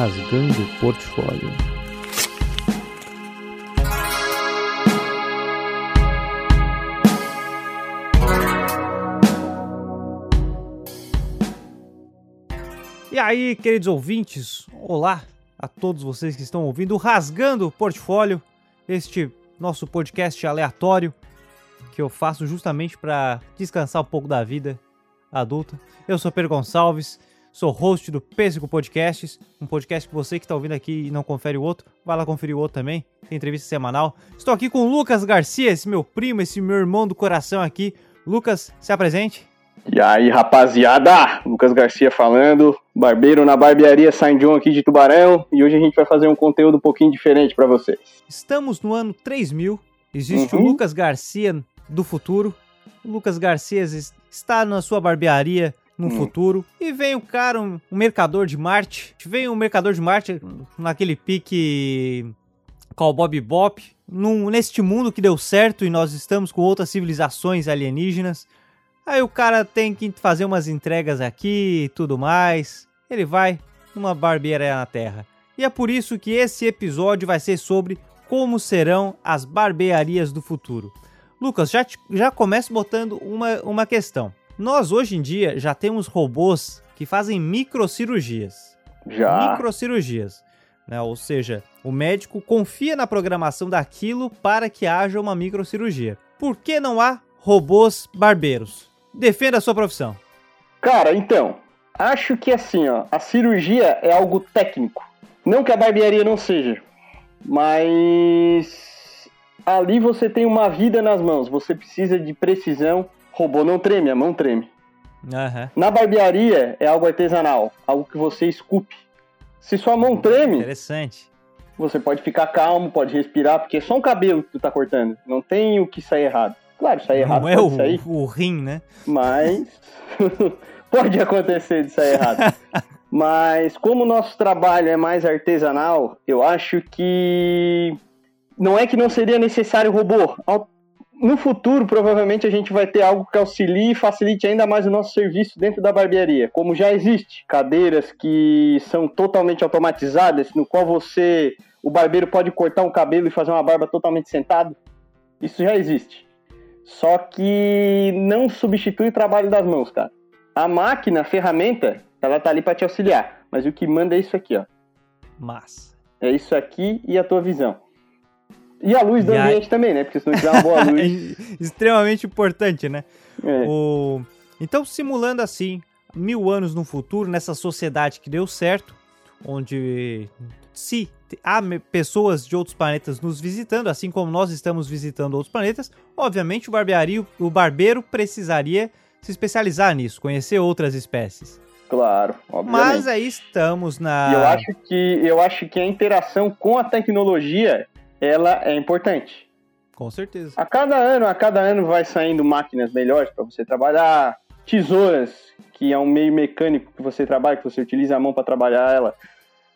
Rasgando o Portfólio. E aí, queridos ouvintes, olá a todos vocês que estão ouvindo Rasgando o Portfólio, este nosso podcast aleatório que eu faço justamente para descansar um pouco da vida adulta. Eu sou Pedro Gonçalves, sou host do Pêssego Podcasts, um podcast que você que está ouvindo aqui e não confere o outro, vai lá conferir o outro também, tem entrevista semanal. Estou aqui com o Lucas Garcia, esse meu primo, esse meu irmão do coração aqui. Lucas, se apresente. E aí, rapaziada, Lucas Garcia falando, barbeiro na barbearia Saint John aqui de Tubarão, e hoje a gente vai fazer um conteúdo um pouquinho diferente para vocês. Estamos no ano 3000, existe uhum. o Lucas Garcia do futuro. O Lucas Garcia está na sua barbearia no hum. futuro. E vem o cara, um, um, mercador de Marte. Vem um mercador de Marte naquele pique Bob Bop. Num, neste mundo que deu certo e nós estamos com outras civilizações alienígenas. Aí o cara tem que fazer umas entregas aqui e tudo mais. Ele vai numa barbearia na Terra. E é por isso que esse episódio vai ser sobre como serão as barbearias do futuro. Lucas, já, já começo botando uma, uma questão. Nós hoje em dia já temos robôs que fazem microcirurgias. Já. Microcirurgias. Né? Ou seja, o médico confia na programação daquilo para que haja uma microcirurgia. Por que não há robôs barbeiros? Defenda a sua profissão. Cara, então, acho que assim, ó, a cirurgia é algo técnico. Não que a barbearia não seja, mas ali você tem uma vida nas mãos, você precisa de precisão. Robô não treme, a mão treme. Uhum. Na barbearia é algo artesanal, algo que você esculpe. Se sua mão treme, interessante. Você pode ficar calmo, pode respirar, porque é só um cabelo que tu tá cortando. Não tem o que sair errado. Claro, sair errado não é o, sair. o rim, né? Mas pode acontecer de sair errado. Mas como o nosso trabalho é mais artesanal, eu acho que não é que não seria necessário robô. No futuro, provavelmente, a gente vai ter algo que auxilie e facilite ainda mais o nosso serviço dentro da barbearia. Como já existe cadeiras que são totalmente automatizadas, no qual você, o barbeiro pode cortar um cabelo e fazer uma barba totalmente sentado. Isso já existe. Só que não substitui o trabalho das mãos, cara. A máquina, a ferramenta, ela tá ali para te auxiliar. Mas o que manda é isso aqui, ó. Mas. É isso aqui e a tua visão. E a luz do e ambiente a... também, né? Porque se não tiver uma boa luz. Extremamente importante, né? É. O... Então, simulando assim, mil anos no futuro, nessa sociedade que deu certo, onde se há pessoas de outros planetas nos visitando, assim como nós estamos visitando outros planetas, obviamente o barbearia, o barbeiro precisaria se especializar nisso, conhecer outras espécies. Claro, obviamente. Mas aí estamos na. Eu acho que eu acho que a interação com a tecnologia ela é importante. Com certeza. A cada ano, a cada ano vai saindo máquinas melhores para você trabalhar, tesouras, que é um meio mecânico que você trabalha, que você utiliza a mão para trabalhar ela.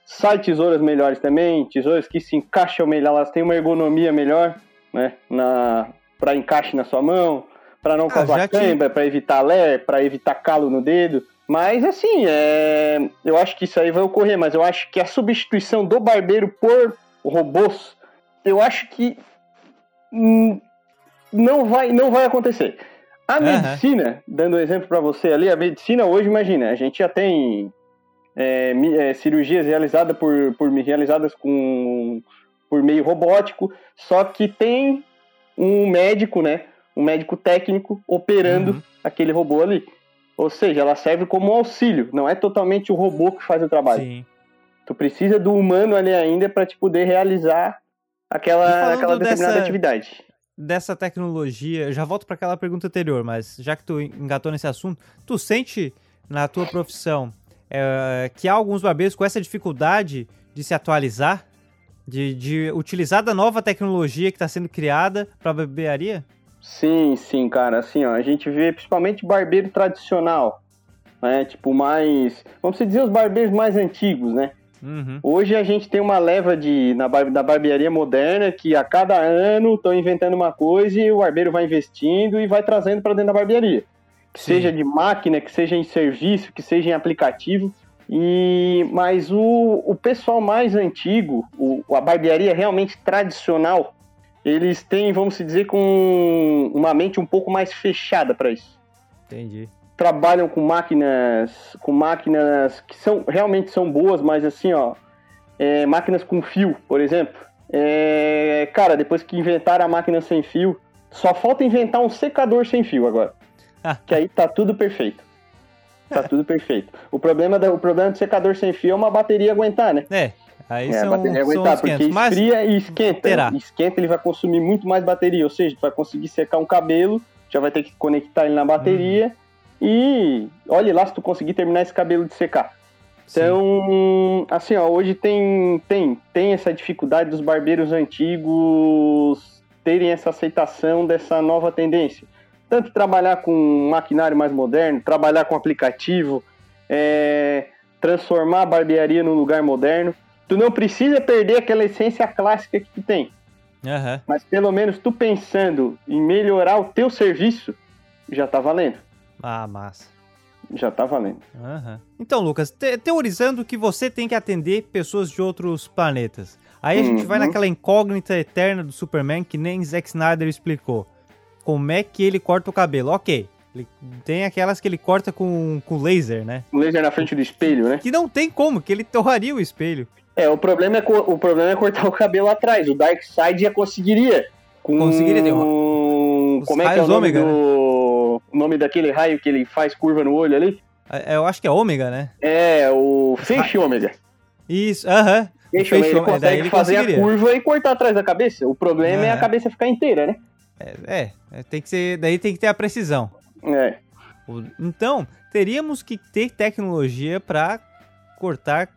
Sai tesouras melhores também, tesouras que se encaixam melhor, elas têm uma ergonomia melhor, né, na para encaixe na sua mão, para não ah, causar câimbra, te... para evitar lé, para evitar calo no dedo. Mas assim, é... eu acho que isso aí vai ocorrer, mas eu acho que a substituição do barbeiro por robôs eu acho que hum, não vai, não vai acontecer. A uhum. medicina, dando um exemplo para você ali, a medicina hoje, imagina, a gente já tem é, é, cirurgias realizadas por, por realizadas com por meio robótico, só que tem um médico, né, um médico técnico operando uhum. aquele robô ali. Ou seja, ela serve como um auxílio, não é totalmente o robô que faz o trabalho. Sim. Tu precisa do humano ali ainda para te poder realizar aquela, aquela determinada dessa, atividade. Dessa tecnologia, já volto para aquela pergunta anterior, mas já que tu engatou nesse assunto, tu sente na tua profissão é, que há alguns barbeiros com essa dificuldade de se atualizar, de, de utilizar da nova tecnologia que está sendo criada para a barbearia? Sim, sim, cara. Assim, ó, a gente vê principalmente barbeiro tradicional, né? Tipo, mais. Vamos dizer os barbeiros mais antigos, né? Uhum. Hoje a gente tem uma leva de na, da barbearia moderna que a cada ano estão inventando uma coisa e o barbeiro vai investindo e vai trazendo para dentro da barbearia. Que Sim. seja de máquina, que seja em serviço, que seja em aplicativo. E, mas o, o pessoal mais antigo, o, a barbearia realmente tradicional, eles têm, vamos dizer, com uma mente um pouco mais fechada para isso. Entendi. Trabalham com máquinas, com máquinas que são realmente são boas, mas assim, ó, é, máquinas com fio, por exemplo. É, cara, depois que inventaram a máquina sem fio, só falta inventar um secador sem fio agora. que aí tá tudo perfeito. Tá tudo perfeito. O problema, do, o problema do secador sem fio é uma bateria aguentar, né? É, aí É, a são, bateria são aguentar, porque 500. Mas esfria e esquenta. terá. Esquenta, ele vai consumir muito mais bateria. Ou seja, vai conseguir secar um cabelo, já vai ter que conectar ele na bateria. E olhe lá se tu conseguir terminar esse cabelo de secar. sim. Então, assim, ó, hoje tem, tem, tem essa dificuldade dos barbeiros antigos terem essa aceitação dessa nova tendência. Tanto trabalhar com maquinário mais moderno, trabalhar com aplicativo, é, transformar a barbearia num lugar moderno. Tu não precisa perder aquela essência clássica que tu tem, Aham. mas pelo menos tu pensando em melhorar o teu serviço, já tá valendo. Ah, massa. Já tá valendo. Aham. Então, Lucas, te- teorizando que você tem que atender pessoas de outros planetas. Aí a gente vai Uhum. naquela incógnita eterna do Superman que nem Zack Snyder explicou. Como é que ele corta o cabelo? Ok. Ele tem aquelas que ele corta com, com laser, né? O laser na frente do espelho, né? Que não tem como, que ele torraria o espelho. É, o problema é, o problema é cortar o cabelo atrás. O Darkseid já conseguiria. Com... Conseguiria, deu Como é que é o nome ômega, né? O nome daquele raio que ele faz curva no olho ali? É, Eu acho que é ômega, né? É, o Feixe Ômega. Isso, aham. Feixe Feixe Ômega, ele consegue ele fazer a curva e cortar atrás da cabeça. O problema é a cabeça ficar inteira, né? É, é, é, tem que ser, daí tem que ter a precisão. É. Então, teríamos que ter tecnologia para cortar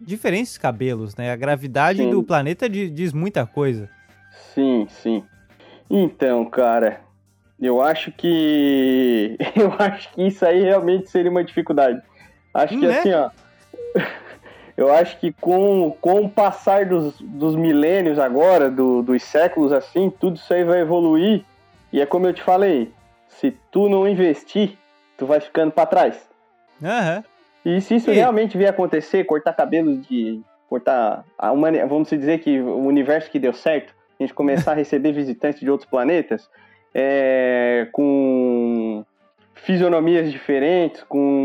diferentes cabelos, né? A gravidade Sim. do planeta di- diz muita coisa. Sim, sim. Então, cara, eu acho que. Eu acho que isso aí realmente seria uma dificuldade. Acho que Né? assim, ó. Eu acho que com, com o passar dos, dos milênios agora, do- dos séculos assim, tudo isso aí vai evoluir. E é como eu te falei, se tu não investir, tu vai ficando pra trás. Aham. E se isso E- realmente vier acontecer, cortar cabelos de. cortar. A humani... Vamos dizer que o universo que deu certo, a gente começar a receber visitantes de outros planetas, é, com fisionomias diferentes, com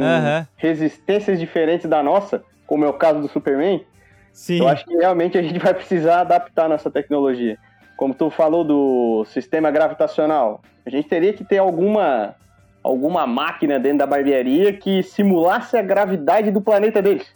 resistências diferentes da nossa, como é o caso do Superman, Sim. eu acho que realmente a gente vai precisar adaptar nossa tecnologia. Como tu falou do sistema gravitacional, a gente teria que ter alguma alguma máquina dentro da barbearia que simulasse a gravidade do planeta deles.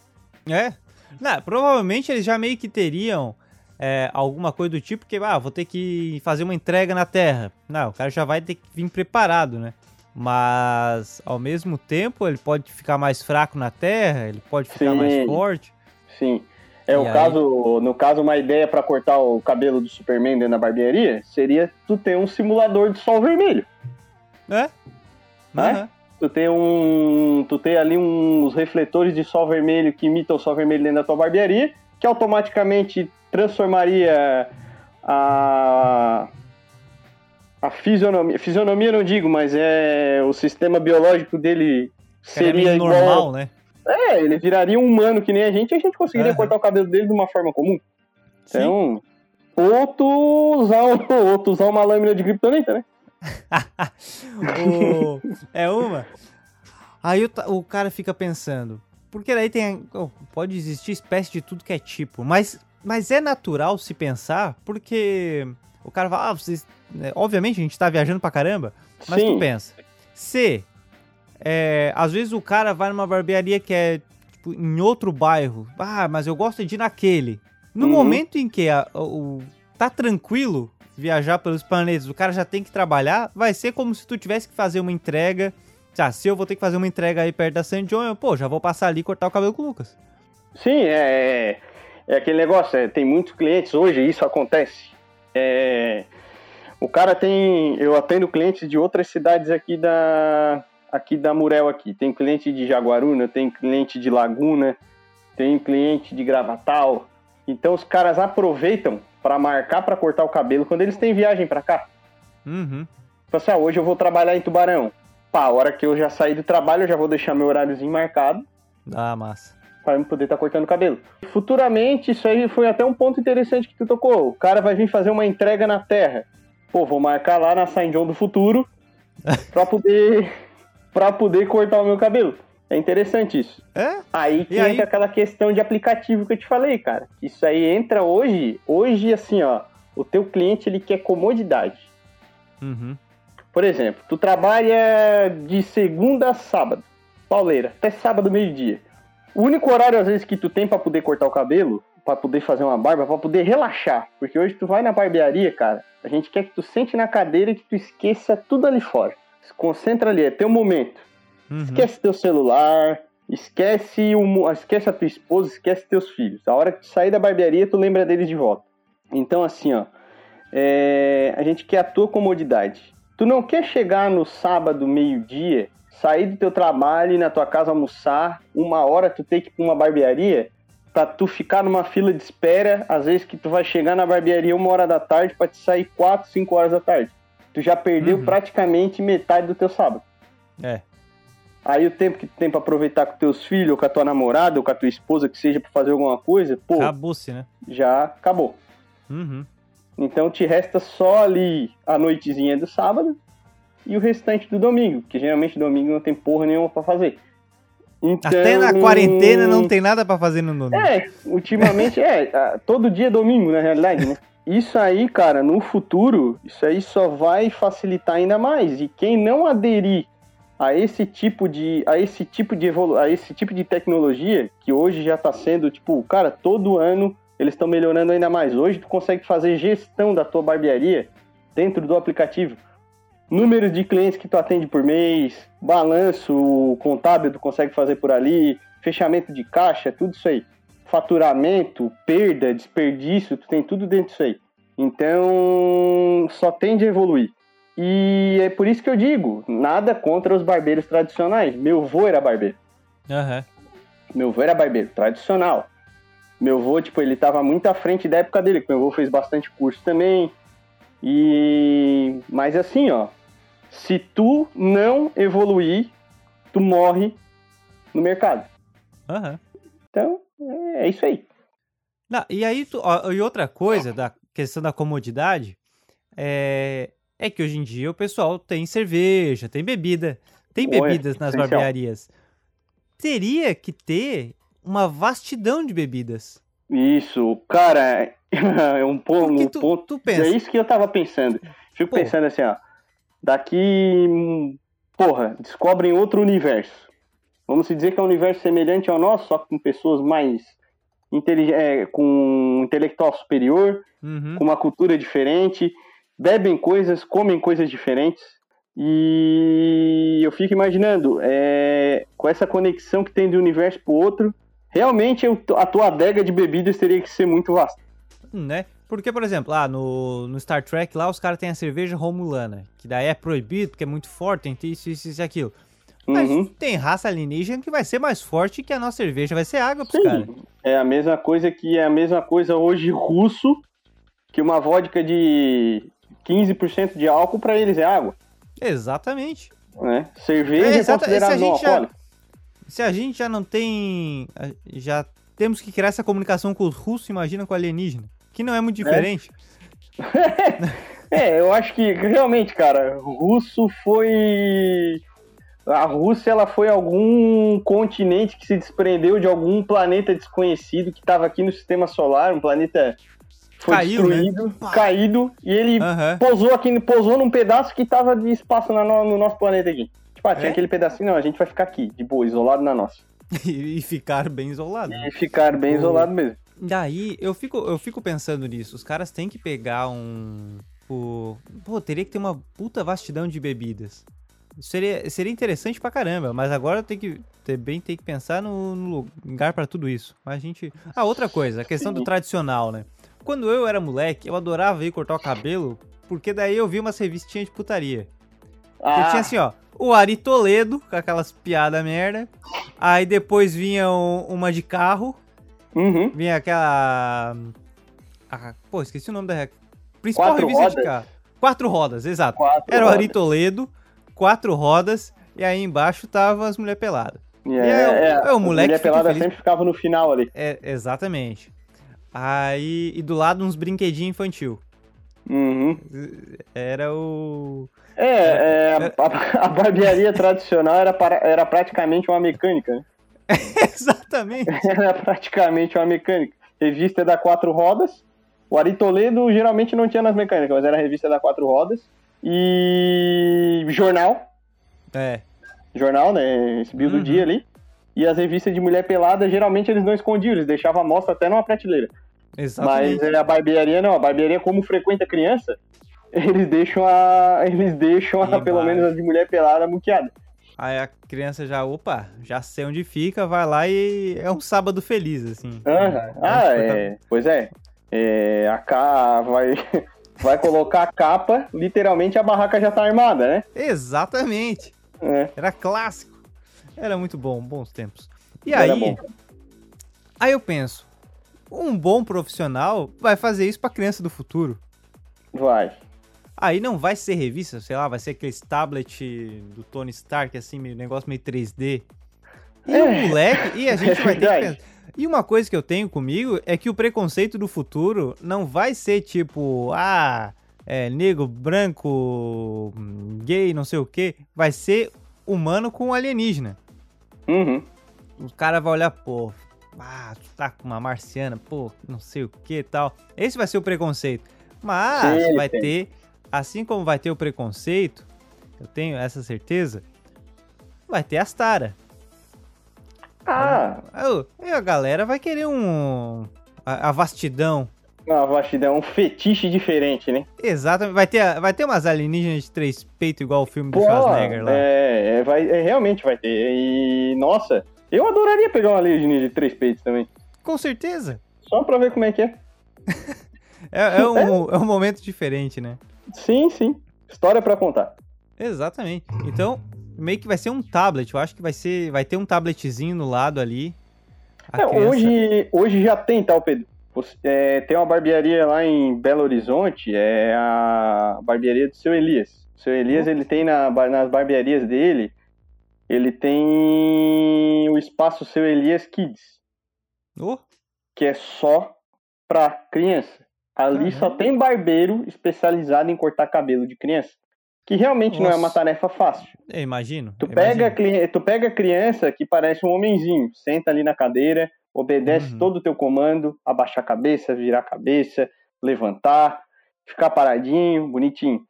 É. Não, provavelmente eles já meio que teriam é, alguma coisa do tipo que, ah, vou ter que fazer uma entrega na Terra. Não, o cara já vai ter que vir preparado, né? Mas, ao mesmo tempo, ele pode ficar mais fraco na Terra, ele pode ficar Sim. mais forte. Sim. É E o aí? caso, no caso, uma ideia para cortar o cabelo do Superman dentro da barbearia seria tu ter um simulador de sol vermelho. É? Né? Aham. Tu ter um, tu ter ali uns refletores de sol vermelho que imitam o sol vermelho dentro da tua barbearia, que automaticamente transformaria a a fisionomia, fisionomia não digo, mas é o sistema biológico dele Seria seria meio igual normal, né? É, ele viraria um humano que nem a gente e a gente conseguiria Aham. cortar o cabelo dele de uma forma comum. Sim. Então, ou tu usar, um- ou tu usar uma lâmina de kryptonita, né? O- é uma. Aí o, o cara fica pensando, porque daí tem. oh, pode existir espécie de tudo que é tipo, mas, mas é natural se pensar, porque o cara fala, ah, vocês. né, obviamente a gente tá viajando pra caramba, mas tu Sim. pensa, se. é, às vezes o cara vai numa barbearia que é tipo, em outro bairro, ah, mas eu gosto de ir naquele. No Uhum. momento em que a- o, tá tranquilo viajar pelos planetas, o cara já tem que trabalhar, vai ser como se tu tivesse que fazer uma entrega. Ah, se eu vou ter que fazer uma entrega aí perto da St. John, eu, pô, já vou passar ali e cortar o cabelo com o Lucas. Sim, é, é aquele negócio, é, tem muitos clientes hoje, isso acontece. É, o cara tem. Eu atendo clientes de outras cidades aqui da. Aqui da Murel aqui. Tem cliente de Jaguaruna, tem cliente de Laguna, tem cliente de Gravatal. Então os caras aproveitam para marcar para cortar o cabelo quando eles têm viagem para cá. Uhum. Tipo assim, ah, hoje eu vou trabalhar em Tubarão. Pá, a hora que eu já sair do trabalho, eu já vou deixar meu horáriozinho marcado. Ah, massa. Para poder estar tá cortando o cabelo. Futuramente, isso aí foi até um ponto interessante que tu tocou. O cara vai vir fazer uma entrega na Terra. Pô, vou marcar lá na Saint John do futuro para poder para poder cortar o meu cabelo. É interessante isso. É? Aí que entra aquela questão de aplicativo que eu te falei, cara. Isso aí entra hoje, hoje assim, ó, o teu cliente ele quer comodidade. Uhum. Por exemplo, tu trabalha de segunda a sábado, pauleira, até sábado meio-dia. O único horário, às vezes, que tu tem para poder cortar o cabelo, para poder fazer uma barba, para poder relaxar. Porque hoje tu vai na barbearia, cara, a gente quer que tu sente na cadeira e que tu esqueça tudo ali fora. Se concentra ali, é teu momento. Uhum. Esquece teu celular, esquece, o, esquece a tua esposa, esquece teus filhos. A hora que tu sair da barbearia, tu lembra deles de volta. Então, assim, ó, é, a gente quer a tua comodidade. Tu não quer chegar no sábado, meio-dia, sair do teu trabalho e na tua casa almoçar, uma hora tu ter que ir pra uma barbearia, pra tu ficar numa fila de espera, às vezes que tu vai chegar na barbearia uma hora da tarde para te sair quatro, cinco horas da tarde. Tu já perdeu uhum. praticamente metade do teu sábado. É. Aí o tempo que tu tem pra aproveitar com teus filhos, ou com a tua namorada, ou com a tua esposa, que seja pra fazer alguma coisa, pô. Acabou-se, né? Já acabou. Uhum. Então te resta só ali a noitezinha do sábado e o restante do domingo, que geralmente domingo não tem porra nenhuma para fazer. Então, Até na quarentena não tem nada para fazer no domingo. É, ultimamente é, todo dia é domingo na realidade, né? Isso aí, cara, no futuro, isso aí só vai facilitar ainda mais. E quem não aderir a esse tipo de a esse tipo de evolu a esse tipo de tecnologia que hoje já está sendo tipo, cara, todo ano eles estão melhorando ainda mais. Hoje tu consegue fazer gestão da tua barbearia dentro do aplicativo número de clientes que tu atende por mês, balanço contábil tu consegue fazer por ali, fechamento de caixa, tudo isso aí. Faturamento, perda, desperdício, tu tem tudo dentro disso aí. Então, só tende a evoluir. E é por isso que eu digo, nada contra os barbeiros tradicionais. Meu avô era barbeiro. Uhum. Meu avô era barbeiro, tradicional. Meu avô, tipo, ele tava muito à frente da época dele, meu avô fez bastante curso também. E... Mas assim, ó, se tu não evoluir, tu morre no mercado. Uhum. Então, é isso aí. Não, e aí, tu, ó, e outra coisa da questão da comodidade é, é que hoje em dia o pessoal tem cerveja, tem bebida, tem bebidas nas essencial. barbearias. Teria que ter uma vastidão de bebidas. Isso, cara, é um, ponto, um tu, ponto. Tu pensa. É isso que eu tava pensando. Fico Pô. pensando assim, ó. Daqui, porra, descobrem outro universo. Vamos dizer que é um universo semelhante ao nosso, só com pessoas mais é, com um intelectual superior, uhum. com uma cultura diferente, bebem coisas, comem coisas diferentes. E eu fico imaginando, é, com essa conexão que tem de um universo para o outro, realmente a tua adega de bebidas teria que ser muito vasta. Né? Porque, por exemplo, lá no, no Star Trek, lá os caras têm a cerveja romulana, que daí é proibido, porque é muito forte, tem isso, isso, isso e aquilo. Mas uhum. tem raça alienígena que vai ser mais forte que a nossa cerveja, vai ser água pros caras. É a mesma coisa que é a mesma coisa hoje russo, que uma vodka de 15% de álcool para eles é água. Exatamente. É. Cerveja é, é considerado não alcoólico. Se a gente já não tem. Já temos que criar essa comunicação com os russos, imagina com alienígena. Que não é muito é. diferente. É, eu acho que realmente, cara, russo foi a Rússia ela foi algum continente que se desprendeu de algum planeta desconhecido que estava aqui no sistema solar, um planeta foi Caiu, né? destruído, né? caído, e ele uhum. pousou aqui, pousou num pedaço que estava de espaço no, no nosso planeta aqui. Tipo, ah, tinha é? aquele pedacinho, não, a gente vai ficar aqui, de boa, isolado na nossa. e ficar bem isolado. E ficar bem isolado mesmo. Daí, eu fico, eu fico pensando nisso, os caras têm que pegar um... O... Pô, teria que ter uma puta vastidão de bebidas seria, seria interessante pra caramba, mas agora tem que também tem que pensar no, no lugar para tudo isso. Mas a gente. Ah, outra coisa, a questão do tradicional, né? Quando eu era moleque, eu adorava ir cortar o cabelo, porque daí eu vi umas revistinhas de putaria. Ah. Eu tinha assim, ó, o Ari Toledo, com aquelas piadas merda. Aí depois vinha uma de carro. Uhum. Vinha aquela. Ah, pô, esqueci o nome da principal Quatro revista rodas. de carro. Quatro rodas, exato. Quatro Era o Ari Toledo quatro rodas, e aí embaixo tava as mulheres peladas. E é, é, é, o moleque mulher pelada feliz. sempre ficava no final ali. É, exatamente. Aí, e do lado uns brinquedinhos infantil. Uhum. Era o. É, é a, a, barbearia tradicional era, para, era praticamente uma mecânica, né? Exatamente. Era praticamente uma mecânica. Revista da quatro rodas. O Ari Toledo geralmente não tinha nas mecânicas, mas era revista da quatro rodas. E jornal. É. Jornal, né? Esse bio uhum. do dia ali. E as revistas de mulher pelada, geralmente eles não escondiam, eles deixavam a mostra até numa prateleira. Exatamente. Mas a barbearia não, a barbearia como frequenta criança, eles deixam a. Eles deixam a, pelo menos a de mulher pelada muqueada. Aí a criança já, opa, já sei onde fica, vai lá e é um sábado feliz, assim. Uhum. Ah, é. Pois é. é a K vai, vai colocar a capa, literalmente a barraca já tá armada, né? Exatamente. É. Era clássico. Era muito bom, bons tempos. E Era aí. Bom. Aí eu penso, um bom profissional vai fazer isso pra criança do futuro. Vai. Aí não vai ser revista, sei lá, vai ser aquele tablet do Tony Stark, assim, negócio meio 3D. E é. o moleque, e a gente é vai ter que pensar. E uma coisa que eu tenho comigo é que o preconceito do futuro não vai ser tipo, ah, é, negro, branco, gay, não sei o que. Vai ser humano com alienígena. Uhum. O cara vai olhar, pô, ah, tu tá com uma marciana, pô, não sei o que e tal. Esse vai ser o preconceito. Mas sim, vai ter assim como vai ter o preconceito, eu tenho essa certeza, vai ter as tara. Ah! Aí a galera vai querer um. A, a vastidão. A vastidão, um fetiche diferente, né? Exatamente. Vai ter, vai ter umas alienígenas de três peitos igual o filme do Pô, Schwarzenegger lá. É, é, vai, é, realmente vai ter. E, nossa, eu adoraria pegar uma alienígena de três peitos também. Com certeza. Só pra ver como é que é. é, é, um, é um momento diferente, né? Sim, sim. História para contar. Exatamente. Então, meio que vai ser um tablet. Eu acho que vai ser, vai ter um tabletzinho no lado ali. É, hoje, hoje já tem, tal, Pedro. É, tem uma barbearia lá em Belo Horizonte, é a barbearia do seu Elias. O seu Elias, uhum. ele tem na, nas barbearias dele, ele tem o espaço seu Elias Kids. Oh. Que é só pra criança. Ali só tem barbeiro especializado em cortar cabelo de criança. Que realmente Nossa. não é uma tarefa fácil. Eu imagino. Tu, eu pega, imagino. tu pega criança que parece um homenzinho, senta ali na cadeira, obedece uhum. todo o teu comando, abaixar a cabeça, virar a cabeça, levantar, ficar paradinho, bonitinho.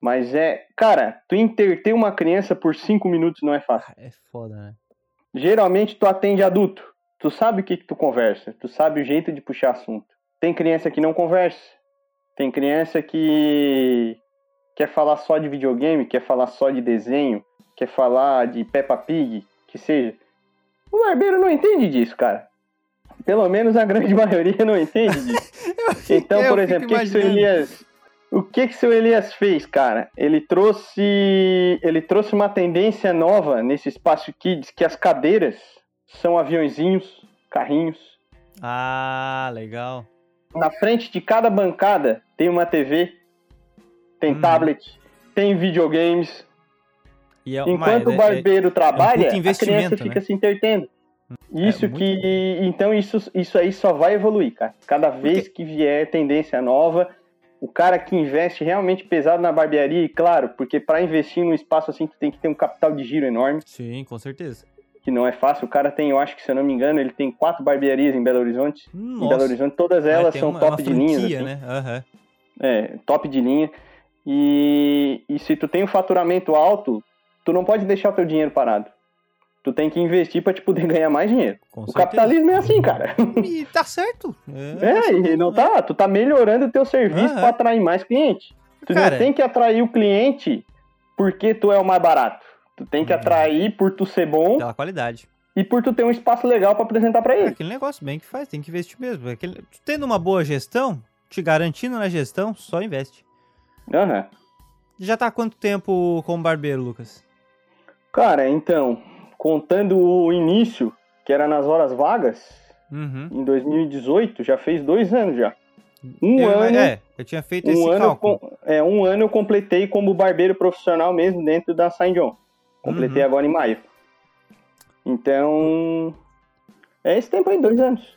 Mas é, cara, tu interter uma criança por cinco minutos não é fácil. É foda, né? Geralmente tu atende adulto. Tu sabe o que, que tu conversa, tu sabe o jeito de puxar assunto. Tem criança que não conversa. Tem criança que quer falar só de videogame, quer falar só de desenho, quer falar de Peppa Pig, que seja. O barbeiro não entende disso, cara. Pelo menos a grande maioria não entende disso. então, por exemplo, o que, que seu Elias, o que que seu Elias fez, cara? Ele trouxe, ele trouxe uma tendência nova nesse espaço kids que as cadeiras são aviãozinhos, carrinhos. Ah, legal na frente de cada bancada tem uma TV, tem hum. tablet, tem videogames. É Enquanto o é- barbeiro é, trabalha, é um a criança fica né? se entretendo. É isso que. Então, isso, isso aí só vai evoluir, cara. Cada vez que vier tendência nova, o cara que investe realmente pesado na barbearia, e claro, porque para investir num espaço assim, tu tem que ter um capital de giro enorme. Sim, com certeza que não é fácil. O cara tem, eu acho que se eu não me engano, ele tem quatro barbearias em Belo Horizonte. Nossa. Em Belo Horizonte, todas elas são uma, top uma de linha. Assim. Né? Uhum. É, top de linha. E, e se tu tem um faturamento alto, tu não pode deixar o teu dinheiro parado. Tu tem que investir para te poder ganhar mais dinheiro. Com o certeza. capitalismo é assim, cara. E tá certo. É, é assim, e não tá. Tu tá melhorando o teu serviço uhum. para atrair mais cliente. Tu cara, tem que atrair o cliente porque tu é o mais barato. Tu tem que atrair por tu ser bom. Pela qualidade. E por tu ter um espaço legal para apresentar para ele. É aquele negócio bem que faz, tem que investir mesmo. É aquele, tu tendo uma boa gestão, te garantindo na gestão, só investe. Aham. Uhum. Já tá há quanto tempo como barbeiro, Lucas? Cara, então, contando o início, que era nas horas vagas, uhum. em 2018, já fez dois anos já. Um eu, ano. É, eu tinha feito um esse ano, cálculo. É, um ano eu completei como barbeiro profissional mesmo dentro da Saint John. Completei uhum. agora em maio. Então, é esse tempo aí, dois anos.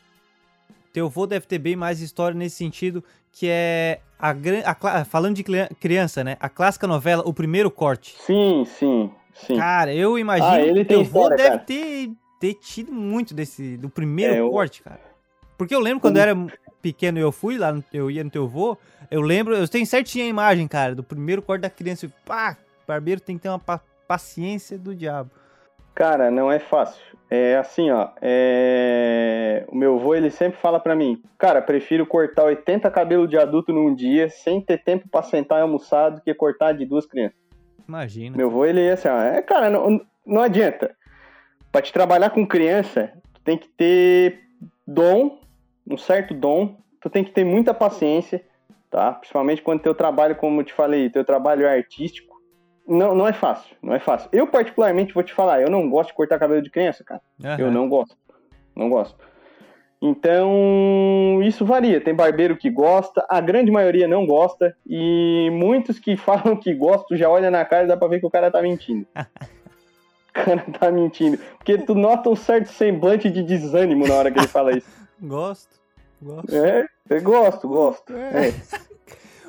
Teu avô deve ter bem mais história nesse sentido, que é a, a, a falando de criança, né? A clássica novela O Primeiro Corte. Sim, sim, sim. Cara, eu imagino ah, ele que teu avô deve ter, ter tido muito desse do primeiro é, corte, cara. Porque eu lembro quando eu era pequeno eu fui lá, eu ia no teu avô, eu lembro, eu tenho certinho a imagem, cara, do primeiro corte da criança. Pá, barbeiro tem que ter uma paciência do diabo. Cara, não é fácil. É assim, ó. É... O meu avô, ele sempre fala para mim, cara, prefiro cortar 80 cabelos de adulto num dia sem ter tempo para sentar e almoçar do que cortar de duas crianças. Imagina. Meu avô, ele é assim, ó. É, cara, não, não adianta. Pra te trabalhar com criança, tu tem que ter dom, um certo dom, tu tem que ter muita paciência, tá? Principalmente quando teu trabalho, como eu te falei, teu trabalho é artístico não, não é fácil, não é fácil. Eu, particularmente, vou te falar, eu não gosto de cortar cabelo de criança, cara. Uhum. Eu não gosto. Não gosto. Então, isso varia. Tem barbeiro que gosta, a grande maioria não gosta, e muitos que falam que gostam já olha na cara e dá pra ver que o cara tá mentindo. o cara tá mentindo. Porque tu nota um certo semblante de desânimo na hora que ele fala isso. gosto, gosto. É, eu gosto, gosto. É. é.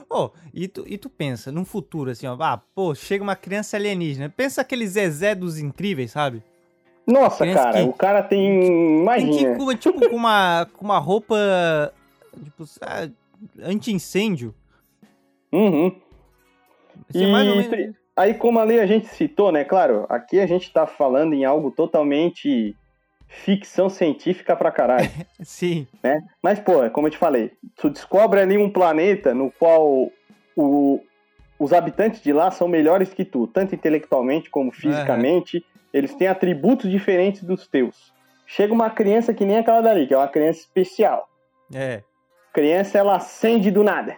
Oh, e tu, e tu pensa, num futuro, assim, ó, ah, pô, chega uma criança alienígena. Pensa aquele Zezé dos Incríveis, sabe? Nossa, criança cara, que, o cara tem. Imagina. Tem que, tipo, com uma, com uma roupa. Tipo, ah, anti-incêndio. Uhum. Assim, e menos... aí, como ali a gente citou, né? Claro, aqui a gente tá falando em algo totalmente ficção científica pra caralho. Sim. Né? Mas, pô, como eu te falei, tu descobre ali um planeta no qual o, os habitantes de lá são melhores que tu, tanto intelectualmente como fisicamente. Uhum. Eles têm atributos diferentes dos teus. Chega uma criança que nem aquela dali, que é uma criança especial. É. Criança, ela acende do nada.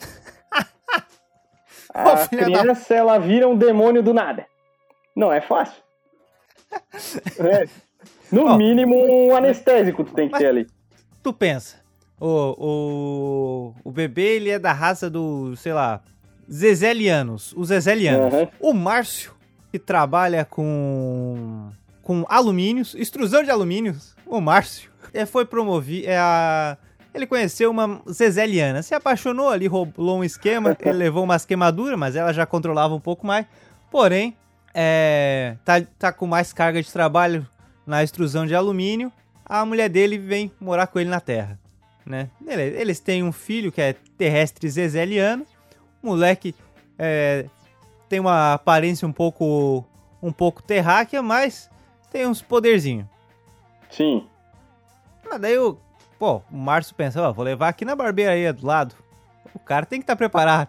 a criança, da... ela vira um demônio do nada. Não é fácil. é. No oh, mínimo, um anestésico tu tem que ter ali. Tu pensa, o, o, o bebê, ele é da raça do, sei lá, Zezelianos, os Zezelianos. Uhum. O Márcio, que trabalha com, com alumínios, extrusão de alumínios, o Márcio, é, foi promovido, é a... Ele conheceu uma Zezeliana, se apaixonou ali, rolou um esquema, ele levou umas queimaduras, mas ela já controlava um pouco mais. Porém, é, tá, tá com mais carga de trabalho na extrusão de alumínio, a mulher dele vem morar com ele na Terra. Né? Eles têm um filho que é terrestre zezeliano, o moleque é, tem uma aparência um pouco um pouco terráquea, mas tem uns poderzinhos. Sim. Mas daí o, pô, o Márcio pensa, ó, vou levar aqui na barbearia do lado. O cara tem que estar tá preparado.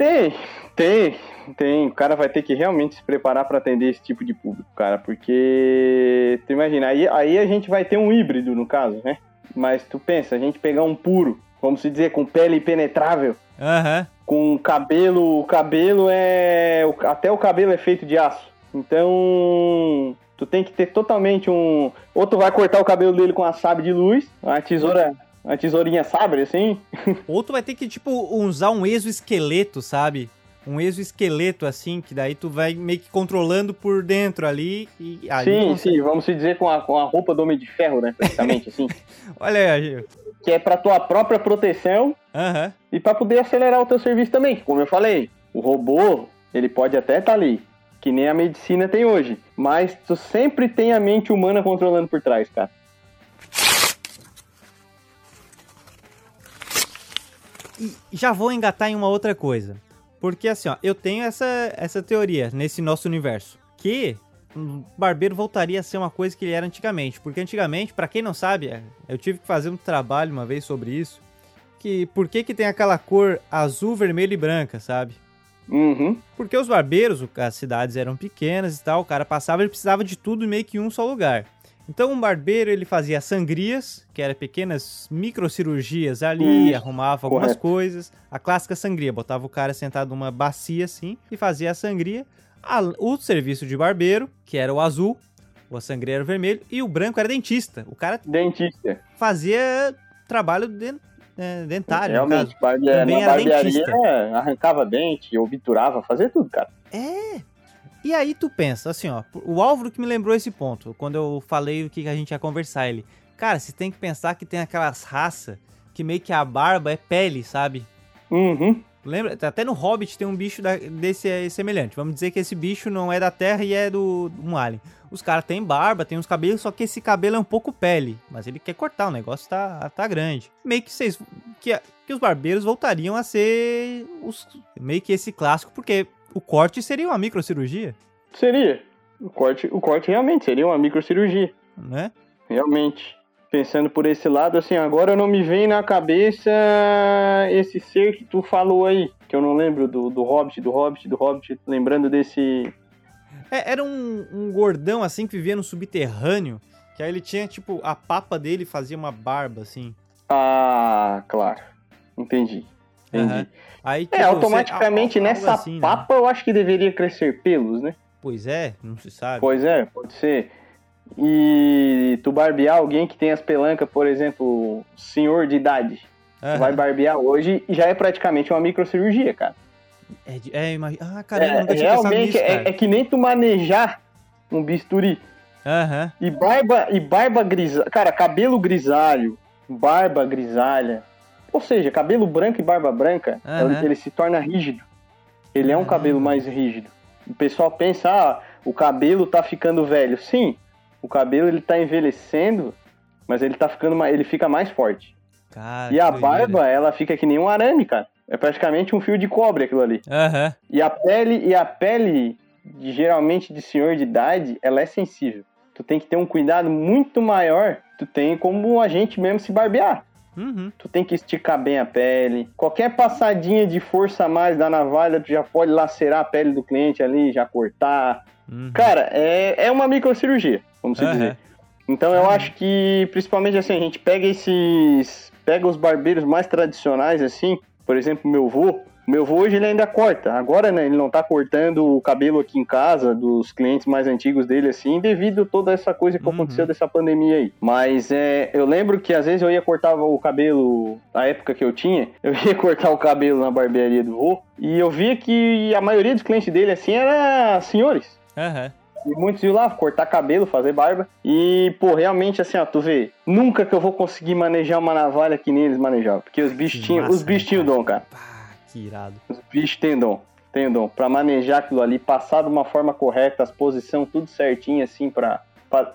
Tem, tem, tem. O cara vai ter que realmente se preparar para atender esse tipo de público, cara, porque tu imagina, aí, aí a gente vai ter um híbrido no caso, né? Mas tu pensa, a gente pegar um puro, vamos dizer, com pele impenetrável, uhum. com cabelo, o cabelo é, até o cabelo é feito de aço. Então, tu tem que ter totalmente um, ou tu vai cortar o cabelo dele com a sabre de luz, a tesoura uma tesourinha sabre, assim. Ou tu vai ter que, tipo, usar um exoesqueleto, sabe? Um exoesqueleto, assim, que daí tu vai meio que controlando por dentro ali. E sim, sim, vamos dizer com a, com a roupa do Homem de Ferro, né? Praticamente, assim. Olha aí, Que é pra tua própria proteção uhum. e pra poder acelerar o teu serviço também. Como eu falei, o robô, ele pode até estar tá ali, que nem a medicina tem hoje. Mas tu sempre tem a mente humana controlando por trás, cara. E já vou engatar em uma outra coisa. Porque assim, ó, eu tenho essa, essa teoria nesse nosso universo. Que o barbeiro voltaria a ser uma coisa que ele era antigamente. Porque antigamente, para quem não sabe, é, eu tive que fazer um trabalho uma vez sobre isso. Que por que, que tem aquela cor azul, vermelho e branca, sabe? Uhum. Porque os barbeiros, as cidades eram pequenas e tal, o cara passava e precisava de tudo meio que em um só lugar. Então, um barbeiro ele fazia sangrias, que eram pequenas microcirurgias ali, hum, arrumava algumas correto. coisas. A clássica sangria, botava o cara sentado numa bacia assim e fazia a sangria. o serviço de barbeiro, que era o azul, o sangria era o vermelho, e o branco era dentista. O cara dentista. fazia trabalho de, é, dentário. Realmente, barbearia, Também era barbearia dentista. arrancava dente, obturava, fazia tudo, cara. É. E aí tu pensa, assim, ó, o Álvaro que me lembrou esse ponto, quando eu falei o que a gente ia conversar, ele, cara, você tem que pensar que tem aquelas raças que meio que a barba é pele, sabe? Uhum. Lembra? Até no Hobbit tem um bicho desse é, semelhante. Vamos dizer que esse bicho não é da Terra e é do, um alien. Os caras têm barba, tem uns cabelos, só que esse cabelo é um pouco pele. Mas ele quer cortar, o negócio tá, tá grande. Meio que vocês. Que, que os barbeiros voltariam a ser os, meio que esse clássico, porque o corte seria uma microcirurgia. Seria. O corte, o corte realmente seria uma microcirurgia. Né? Realmente pensando por esse lado, assim, agora não me vem na cabeça esse ser que tu falou aí, que eu não lembro do, do Hobbit, do Hobbit, do Hobbit, lembrando desse. É, era um, um gordão assim que vivia no subterrâneo, que aí ele tinha, tipo, a papa dele fazia uma barba, assim. Ah, claro. Entendi. Entendi. Uhum. Aí, tipo, é, automaticamente você, nessa assim, né? papa né? eu acho que deveria crescer pelos, né? Pois é, não se sabe. Pois é, pode ser e tu barbear alguém que tem as pelancas, por exemplo, senhor de idade, uhum. vai barbear hoje e já é praticamente uma microcirurgia, cara. É, é imagina. Ah, caramba, é, nunca tinha realmente nisso, é, é, que nem tu manejar um bisturi. Uhum. E barba e barba grisalha, cara, cabelo grisalho, barba grisalha. Ou seja, cabelo branco e barba branca, uhum. ele, ele, se torna rígido. Ele é um cabelo mais rígido. O pessoal pensa, ah, o cabelo tá ficando velho. Sim, o cabelo ele tá envelhecendo, mas ele tá ficando ele fica mais forte. Cara, e a barba, ela fica que nem um arame, cara. É praticamente um fio de cobre aquilo ali. Uhum. E a pele, e a pele, geralmente de senhor de idade, ela é sensível. Tu tem que ter um cuidado muito maior. Tu tem como a gente mesmo se barbear. Uhum. Tu tem que esticar bem a pele. Qualquer passadinha de força a mais da navalha, tu já pode lacerar a pele do cliente ali, já cortar. Uhum. Cara, é, é uma microcirurgia, vamos uhum. dizer. Então eu acho que, principalmente assim, a gente pega esses. Pega os barbeiros mais tradicionais, assim, por exemplo, meu avô. Meu avô hoje ele ainda corta. Agora, né, ele não tá cortando o cabelo aqui em casa dos clientes mais antigos dele, assim, devido a toda essa coisa que uhum. aconteceu dessa pandemia aí. Mas é, eu lembro que às vezes eu ia cortar o cabelo, na época que eu tinha, eu ia cortar o cabelo na barbearia do vô, e eu via que a maioria dos clientes dele, assim, era senhores. Uhum. E muitos iam lá cortar cabelo, fazer barba. E, pô, realmente, assim, ó, tu vê, nunca que eu vou conseguir manejar uma navalha que nem eles manejavam. Porque os bichos tinham, os bichos tinham dom, cara. Que irado. Os bichos. Tem dom. Pra manejar aquilo ali, passar de uma forma correta, as posições tudo certinho, assim, pra.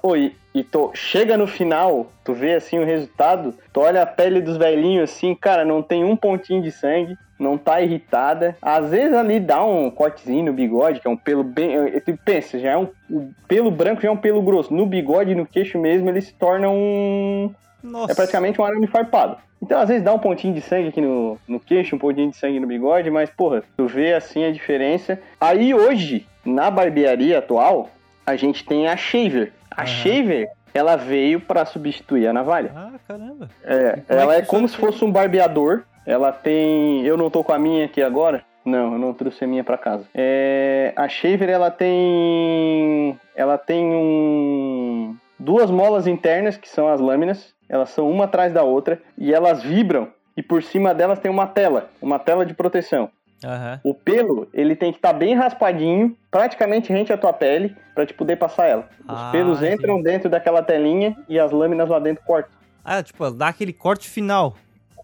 Oi, e tô, chega no final, tu vê assim o resultado, tu olha a pele dos velhinhos assim, cara, não tem um pontinho de sangue, não tá irritada. Às vezes ali dá um cortezinho no bigode, que é um pelo bem. Tu pensa, já é um. O pelo branco já é um pelo grosso. No bigode no queixo mesmo, ele se torna um. Nossa. É praticamente um arame farpado. Então, às vezes dá um pontinho de sangue aqui no, no queixo, um pontinho de sangue no bigode, mas, porra, tu vê assim a diferença. Aí hoje, na barbearia atual, a gente tem a shaver. A uhum. shaver, ela veio para substituir a navalha. Ah, caramba. É, ela é, é como se fosse um barbeador. Ela tem. Eu não tô com a minha aqui agora. Não, eu não trouxe a minha para casa. É, a shaver ela tem. Ela tem um. Duas molas internas, que são as lâminas. Elas são uma atrás da outra. E elas vibram. E por cima delas tem uma tela. Uma tela de proteção. Uhum. O pelo, ele tem que estar tá bem raspadinho, praticamente rente à tua pele, para te poder passar ela. Os ah, pelos entram dentro daquela telinha e as lâminas lá dentro cortam. Ah, tipo, dá aquele corte final.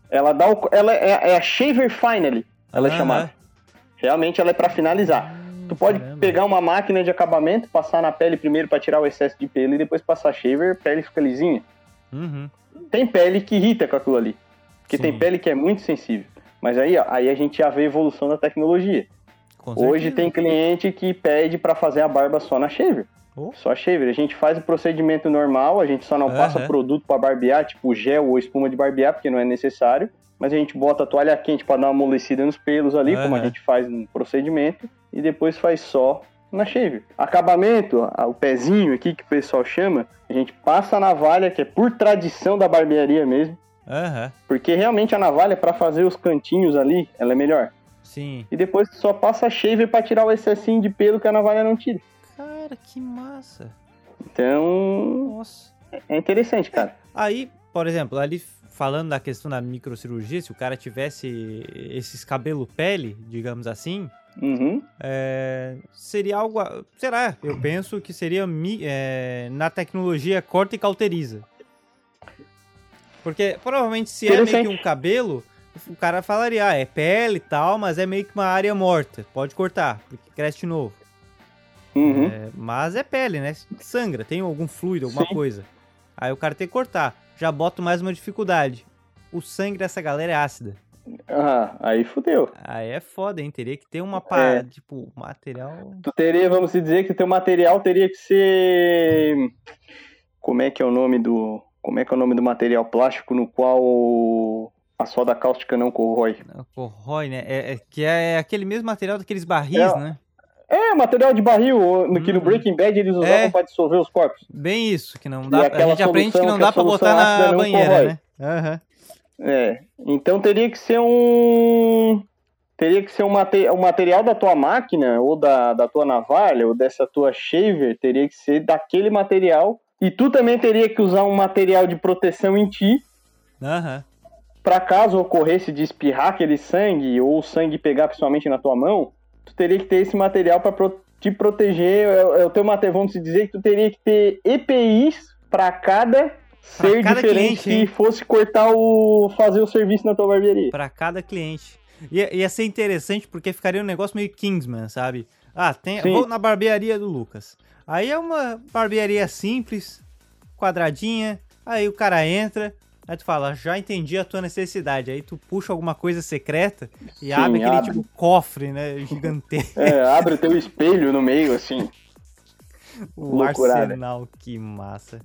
Ela dá o, ela é, é a shaver finally, ela uhum. é chamada. Realmente ela é para finalizar. Hum, tu pode caramba. pegar uma máquina de acabamento, passar na pele primeiro para tirar o excesso de pelo e depois passar shaver, a pele fica lisinha. Uhum. Tem pele que irrita com aquilo ali. Porque Sim. tem pele que é muito sensível. Mas aí, ó, aí a gente já vê a evolução da tecnologia. Hoje tem cliente que pede para fazer a barba só na shaver. Oh. Só shaver. A gente faz o procedimento normal, a gente só não passa produto para barbear, tipo gel ou espuma de barbear, porque não é necessário. Mas a gente bota a toalha quente para dar uma amolecida nos pelos ali, como a gente faz no procedimento, e depois faz só na shave. Acabamento, o pezinho aqui que o pessoal chama, a gente passa a navalha, que é por tradição da barbearia mesmo. Uhum. Porque realmente a navalha, para fazer os cantinhos ali, ela é melhor. Sim. E depois só passa a shaver para tirar o excessinho de pelo que a navalha não tira. Cara, que massa. Então. Nossa. É interessante, cara. Aí, por exemplo, ali falando da questão da microcirurgia, se o cara tivesse esses cabelo pele, digamos assim, Uhum. É, seria algo. a- Será? Eu penso que seria mi- é, na tecnologia corta e cauteriza. Porque provavelmente se é meio que um cabelo, o cara falaria, ah, é pele e tal, mas é meio que uma área morta. Pode cortar, porque cresce de novo. Uhum. É, mas é pele, né? Sangra, tem algum fluido, alguma Sim. coisa. Aí o cara tem que cortar. Já boto mais uma dificuldade. O sangue dessa galera é ácida. Ah, aí fudeu. Aí é foda, hein? Teria que ter uma pá, É. tipo, material. Tu teria, vamos dizer que teu material teria que ser. Como é que é o nome do. Como é que é o nome do material plástico no qual a soda cáustica não corrói? Corrói, né? É, é- que é aquele mesmo material daqueles barris, É. né? É, material de barril, no que no Hum. Breaking Bad eles usavam É. pra dissolver os corpos. Bem isso, que não E dá. A aquela gente aprende que não que a dá pra botar na não banheira, corrói. né? Aham. É. Então teria que ser um. Teria que ser um, mate- o material da tua máquina, ou da, da tua navalha, ou dessa tua shaver, teria que ser daquele material. E tu também teria que usar um material de proteção em ti, Aham. para caso ocorresse de espirrar aquele sangue, ou o sangue pegar principalmente na tua mão, tu teria que ter esse material para te proteger. É, é o teu material, vamos dizer que tu teria que ter EPIs para cada ser diferente cliente, que fosse cortar o. fazer o serviço na tua barbearia. Pra cada cliente. Ia, ia ser interessante porque ficaria um negócio meio Kingsman, sabe? Ah, tem, Sim. vou na barbearia do Lucas. Aí é uma barbearia simples, quadradinha. Aí o cara entra, aí tu fala, já entendi a tua necessidade. Aí tu puxa alguma coisa secreta e Sim, abre aquele abre. tipo cofre, né? Gigantesco. É, abre o teu espelho no meio, assim. O Loucurada. arsenal, que massa.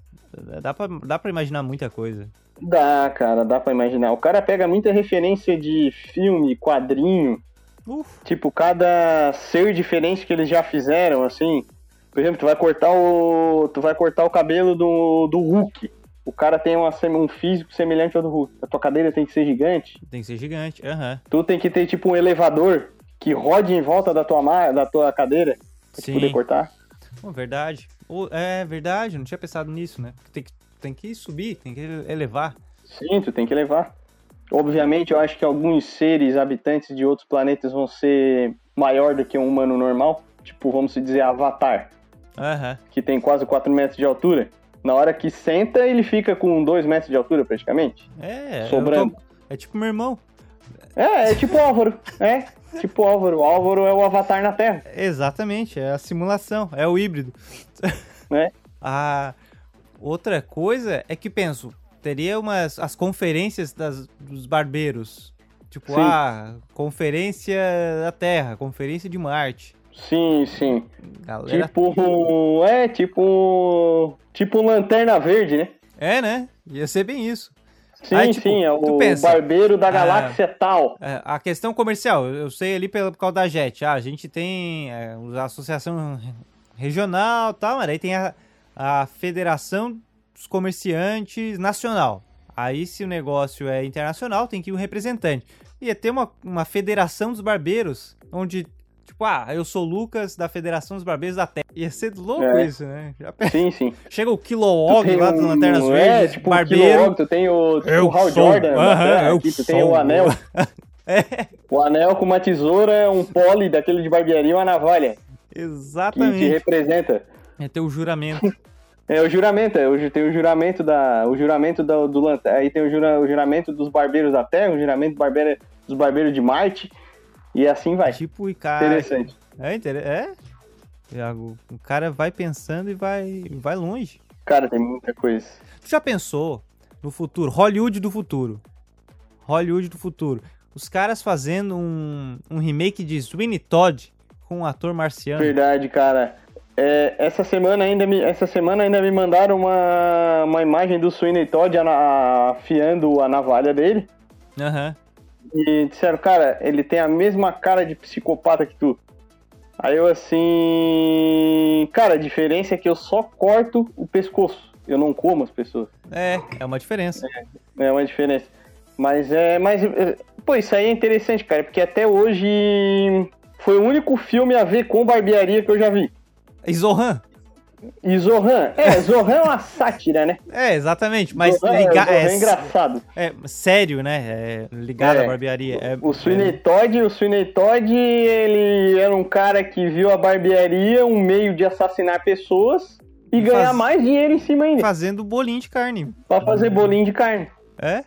Dá pra, dá pra imaginar muita coisa. Dá, cara, dá pra imaginar. O cara pega muita referência de filme, quadrinho, Uf, tipo, cada ser diferente que eles já fizeram, assim. Por exemplo, tu vai cortar o. Tu vai cortar o cabelo do, do Hulk. O cara tem uma, um físico semelhante ao do Hulk. A tua cadeira tem que ser gigante. tem que ser gigante. Aham. Tu tem que ter tipo um elevador que rode em volta da tua, da tua cadeira pra te Sim. poder cortar. Pô, verdade. É verdade, não tinha pensado nisso, né? Tem que, tem que subir, tem que elevar. Sim, tu tem que levar. Obviamente, eu acho que alguns seres habitantes de outros planetas vão ser maior do que um humano normal. Tipo, vamos dizer, Avatar, Aham. que tem quase 4 metros de altura. Na hora que senta, ele fica com 2 metros de altura, praticamente. É, Sobrando. tô- é tipo meu irmão. É, é tipo Álvaro. É, tipo Álvaro. O Álvaro é o Avatar na Terra. Exatamente, é a simulação, é o híbrido. É. A outra coisa é que penso, teria umas as conferências das, dos barbeiros. Tipo, Sim. ah, conferência da Terra, conferência de Marte. Sim, sim. Galera. Tipo. É, tipo. Tipo lanterna verde, né? É, né? Ia ser bem isso. Sim, Aí, tipo, sim, é o pensa, barbeiro da ah, galáxia tal. É, a questão comercial, eu sei ali pela, por causa da JET. Ah, a gente tem é, a associação regional e tal, mas aí tem a, a Federação dos Comerciantes Nacional. Aí, se o negócio é internacional, tem que ir um representante. Ia ter uma, uma Federação dos Barbeiros, onde, tipo, ah, eu sou o Lucas da Federação dos Barbeiros da Terra. Ia ser louco É. isso, né? Já Sim, sim. Chega o Kilowog tem lá do um- Lanternas é, Verdes, tipo, barbeiro. Um Kilowog, tu tem o, tipo, Eu o Hal sou. Jordan, Aham, bacana, eu aqui tu tem sou. o anel. É. O anel com uma tesoura, um pole daquele de barbearia e uma navalha, que te Exatamente. representa. É ter o juramento. É o juramento, é, o- tem o juramento da. O juramento do, do lan- Aí tem o, jura- o juramento dos barbeiros da Terra, o juramento do barbeiro, dos barbeiros de Marte. E assim vai. tipo, e cara. Interessante. É, inter- é. O cara vai pensando e vai, vai longe. Cara, tem muita coisa. Tu já pensou no futuro? Hollywood do futuro. Hollywood do futuro. Os caras fazendo um, um remake de Sweeney Todd com um ator marciano. Verdade, cara. É, essa, semana ainda me, essa semana ainda me mandaram uma, uma imagem do Sweeney Todd afiando a navalha dele. Aham. E disseram, cara, ele tem a mesma cara de psicopata que tu. Aí eu assim. Cara, a diferença é que eu só corto o pescoço. Eu não como as pessoas. É, é uma diferença. É uma diferença. Mas é. Mas. é, Pô, isso aí é interessante, cara, porque até hoje foi o único filme a ver com barbearia que eu já vi. E Zohan? E Zohan, é, Zohan é uma sátira, né? É, exatamente. Mas Zohan, liga, Zohan é, é, engraçado. é sério, né? É ligado É. à barbearia. É, O Sweeney Todd, o Sweeney Todd, ele um cara que viu a barbearia um meio de assassinar pessoas e, E ganhar faz- mais dinheiro em cima ainda. Fazendo bolinho de carne. Pra fazer bolinho de carne. É?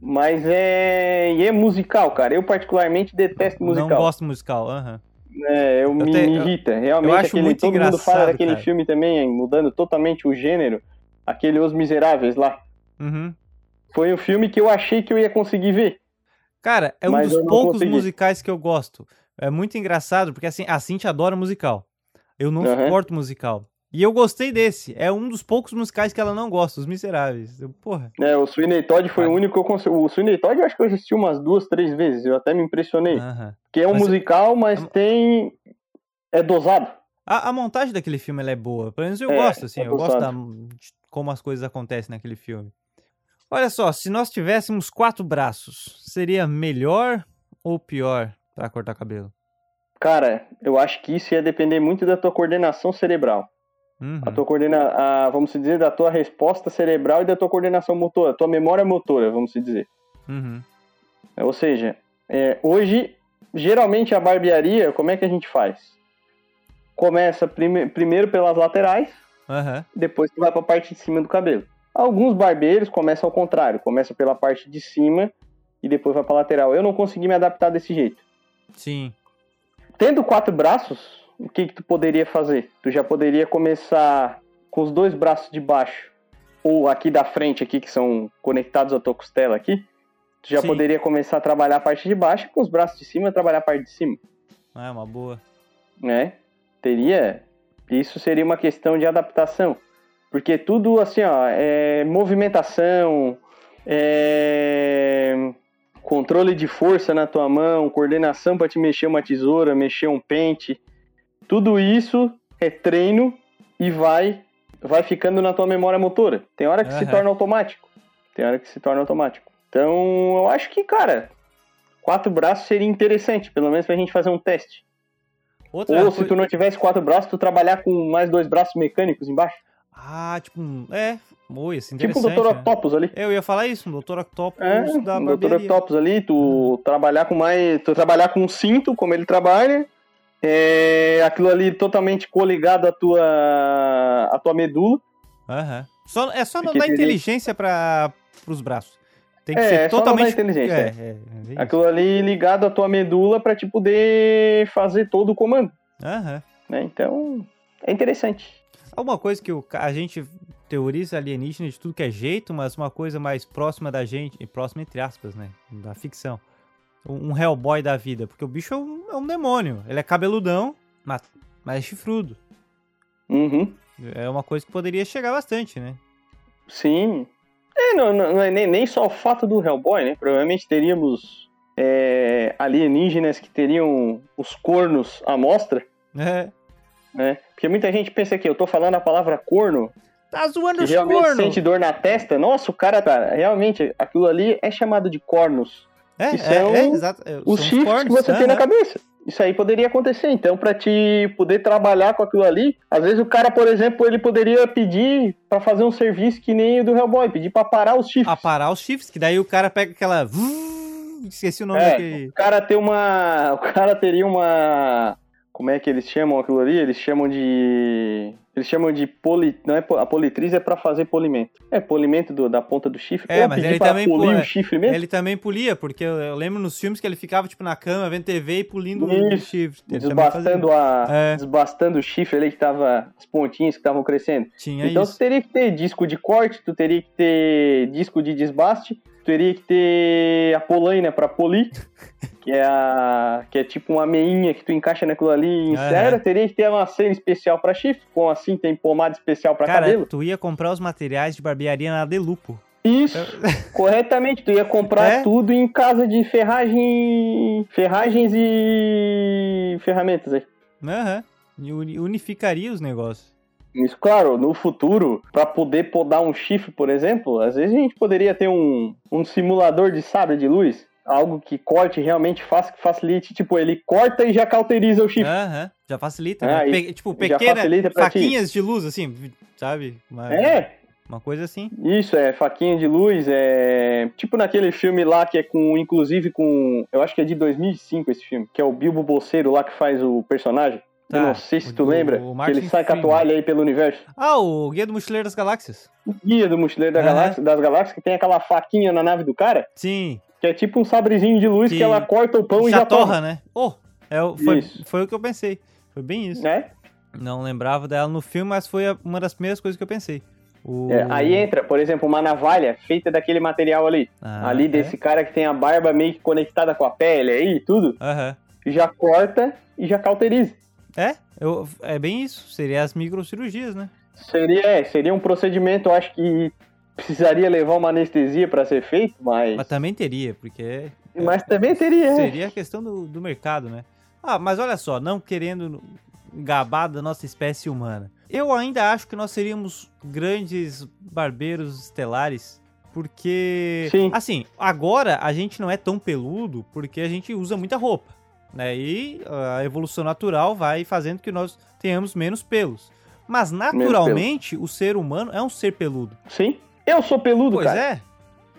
Mas é. E é musical, cara. Eu particularmente detesto musical. Não gosto musical. Aham. É, eu, me, te- irrita. Realmente, eu acho aquele, muito todo mundo fala daquele cara. filme também, mudando totalmente o gênero. Aquele Os Miseráveis lá. Uhum. Foi um filme que eu achei que eu ia conseguir ver. Cara, é um dos eu poucos consegui. musicais que eu gosto. É muito engraçado, porque assim, a Cintia adora musical. Eu não Aham. suporto musical. E eu gostei desse. É um dos poucos musicais que ela não gosta, Os Miseráveis. Eu, porra. É, o Sweeney Todd foi Ah. o único que eu consegui. O Sweeney Todd eu acho que eu assisti umas duas, três vezes. Eu até me impressionei. aham. Porque é um Mas- musical, mas É- tem. É dosado. A, a montagem daquele filme é boa. Pelo menos eu É, gosto, assim. é eu gosto da, de como as coisas acontecem naquele filme. Olha só, se nós tivéssemos quatro braços, seria melhor ou pior pra cortar cabelo? Cara, eu acho que isso ia depender muito da tua coordenação cerebral. Uhum. A tua coordena... a, vamos dizer, da tua resposta cerebral e da tua coordenação motora, tua memória motora, vamos dizer. Uhum. Ou seja, é, hoje, geralmente a barbearia, como é que a gente faz? Começa prime- primeiro pelas laterais, Aham. depois tu vai pra parte de cima do cabelo. Alguns barbeiros começam ao contrário, começa pela parte de cima e depois vai pra lateral. Eu não consegui me adaptar desse jeito. Sim. Tendo quatro braços, o que que tu poderia fazer? Tu já poderia começar com os dois braços de baixo ou aqui da frente aqui que são conectados à tua costela aqui. Tu já Sim. poderia começar a trabalhar a parte de baixo com os braços de cima trabalhar a parte de cima, Ah, é uma boa. né? Teria isso seria uma questão de adaptação. Porque tudo assim, ó, é movimentação, é controle de força na tua mão, coordenação para te mexer uma tesoura, mexer um pente. Tudo isso é treino e vai vai ficando na tua memória motora. Tem hora que se Aham. torna automático. Tem hora que se torna automático. Então, eu acho que, cara, quatro braços seria interessante, pelo menos pra gente fazer um teste. Outra Ou se coi- tu não tivesse quatro braços, tu trabalhar com mais dois braços mecânicos embaixo. Ah, tipo, é. Oi, assim, Tipo o. Dr. né? Octopus ali. Eu ia falar isso, um Dr. Octopus É, da o Dr. Octopus ali, tu trabalhar com mais. Tu trabalhar com um cinto, como ele trabalha. É, aquilo ali totalmente coligado à tua, à tua medula. Aham. Só, é só não dar inteligência para os braços. Tem que É, ser é totalmente. inteligência, É, é. é, é. Aquilo ali ligado à tua medula pra te poder fazer todo o comando. Aham. Né? Então, é interessante. Alguma coisa que o a gente teoriza alienígena de tudo que é jeito, mas uma coisa mais próxima da gente, e próxima entre aspas, né? Da ficção. Um Hellboy da vida, porque o bicho é um, é um demônio. Ele é cabeludão, mas, mas é chifrudo. Uhum. É uma coisa que poderia chegar bastante, né? Sim. É, não, não, não é nem, nem só o fato do Hellboy, né? Provavelmente teríamos é, alienígenas que teriam os cornos à mostra, É. né? Porque muita gente pensa que eu tô falando a palavra corno, Tá zoando os realmente cornos! sente dor na testa. Nossa, o cara, cara, realmente, aquilo ali é chamado de cornos. É, que é, são é, exato. é, Os cornos, que você tem na cabeça. Isso aí poderia acontecer. Então, pra te poder trabalhar com aquilo ali, às vezes o cara, por exemplo, ele poderia pedir pra fazer um serviço que nem o do Hellboy, pedir pra parar os chifres. A parar os chifres, que daí o cara pega aquela. Esqueci o nome É, daquele. o cara tem uma. O cara teria uma. Como é que eles chamam aquilo ali? Eles chamam de. Eles chamam de poli. Não é a politriz é pra fazer polimento. É polimento do- da ponta do chifre. É, Ou mas ele também polir pô- o chifre mesmo. Ele também polia, porque eu, eu lembro nos filmes que ele ficava, tipo, na cama, vendo TV e polindo o chifre. Ele Desbastando, a, É. desbastando o chifre ali que tava. As pontinhas que estavam crescendo. Tinha então isso. tu teria que ter disco de corte, tu teria que ter disco de desbaste, teria que ter a polaina pra polir, que é a que é tipo uma meinha que tu encaixa naquilo ali e insera, teria que ter uma cena especial pra chifre, com assim tem pomada especial pra Cara, cabelo. tu ia comprar os materiais de barbearia na Delupo. Isso, corretamente, tu ia comprar É? tudo em casa de ferragem, ferragens e ferramentas aí. Aham. Uni- unificaria os negócios. Isso, claro, no futuro, para poder podar um chifre, por exemplo, às vezes a gente poderia ter um, um simulador de sabre de luz. Algo que corte realmente faça, que facilite. Tipo, ele corta e já cauteriza o chifre. Aham. Já facilita, Ah, né? Pe- tipo, pequenas pra ti. faquinhas de luz, assim, sabe? Mas- É, Uma coisa assim. Isso, é faquinha de luz, é tipo naquele filme lá que é com, inclusive com, eu acho que é de 2005 esse filme, que é o Bilbo Bolseiro lá que faz o personagem. Tá, eu não sei se tu o- lembra, o que ele sai com a Freeman. toalha aí pelo universo. Ah, o Guia do Mochileiro das Galáxias. O guia do Mochileiro da Aham. Galáxia, das Galáxias, que tem aquela faquinha na nave do cara, Sim. que é tipo um sabrezinho de luz que, Que ela corta o pão e já já torra, né? Oh, é, foi, Isso. foi o que eu pensei. Foi bem isso. né? Não lembrava dela no filme, mas foi uma das primeiras coisas que eu pensei. O... É, aí entra, por exemplo, uma navalha feita daquele material ali. Ah, ali é? desse cara que tem a barba meio que conectada com a pele aí e tudo, Aham. já corta e já cauteriza. É, eu, é bem isso. Seria as microcirurgias, né? Seria, é, seria um procedimento, eu acho que precisaria levar uma anestesia para ser feito, mas, Mas também teria, porque mas também teria. é. seria a questão do, do mercado, né? Ah, mas olha só, não querendo gabar da nossa espécie humana. Eu ainda acho que nós seríamos grandes barbeiros estelares, porque... Sim. Assim, agora a gente não é tão peludo porque a gente usa muita roupa, né? E a evolução natural vai fazendo que nós tenhamos menos pelos. Mas naturalmente o ser humano é um ser peludo. Sim. Eu sou peludo, Pois cara. é.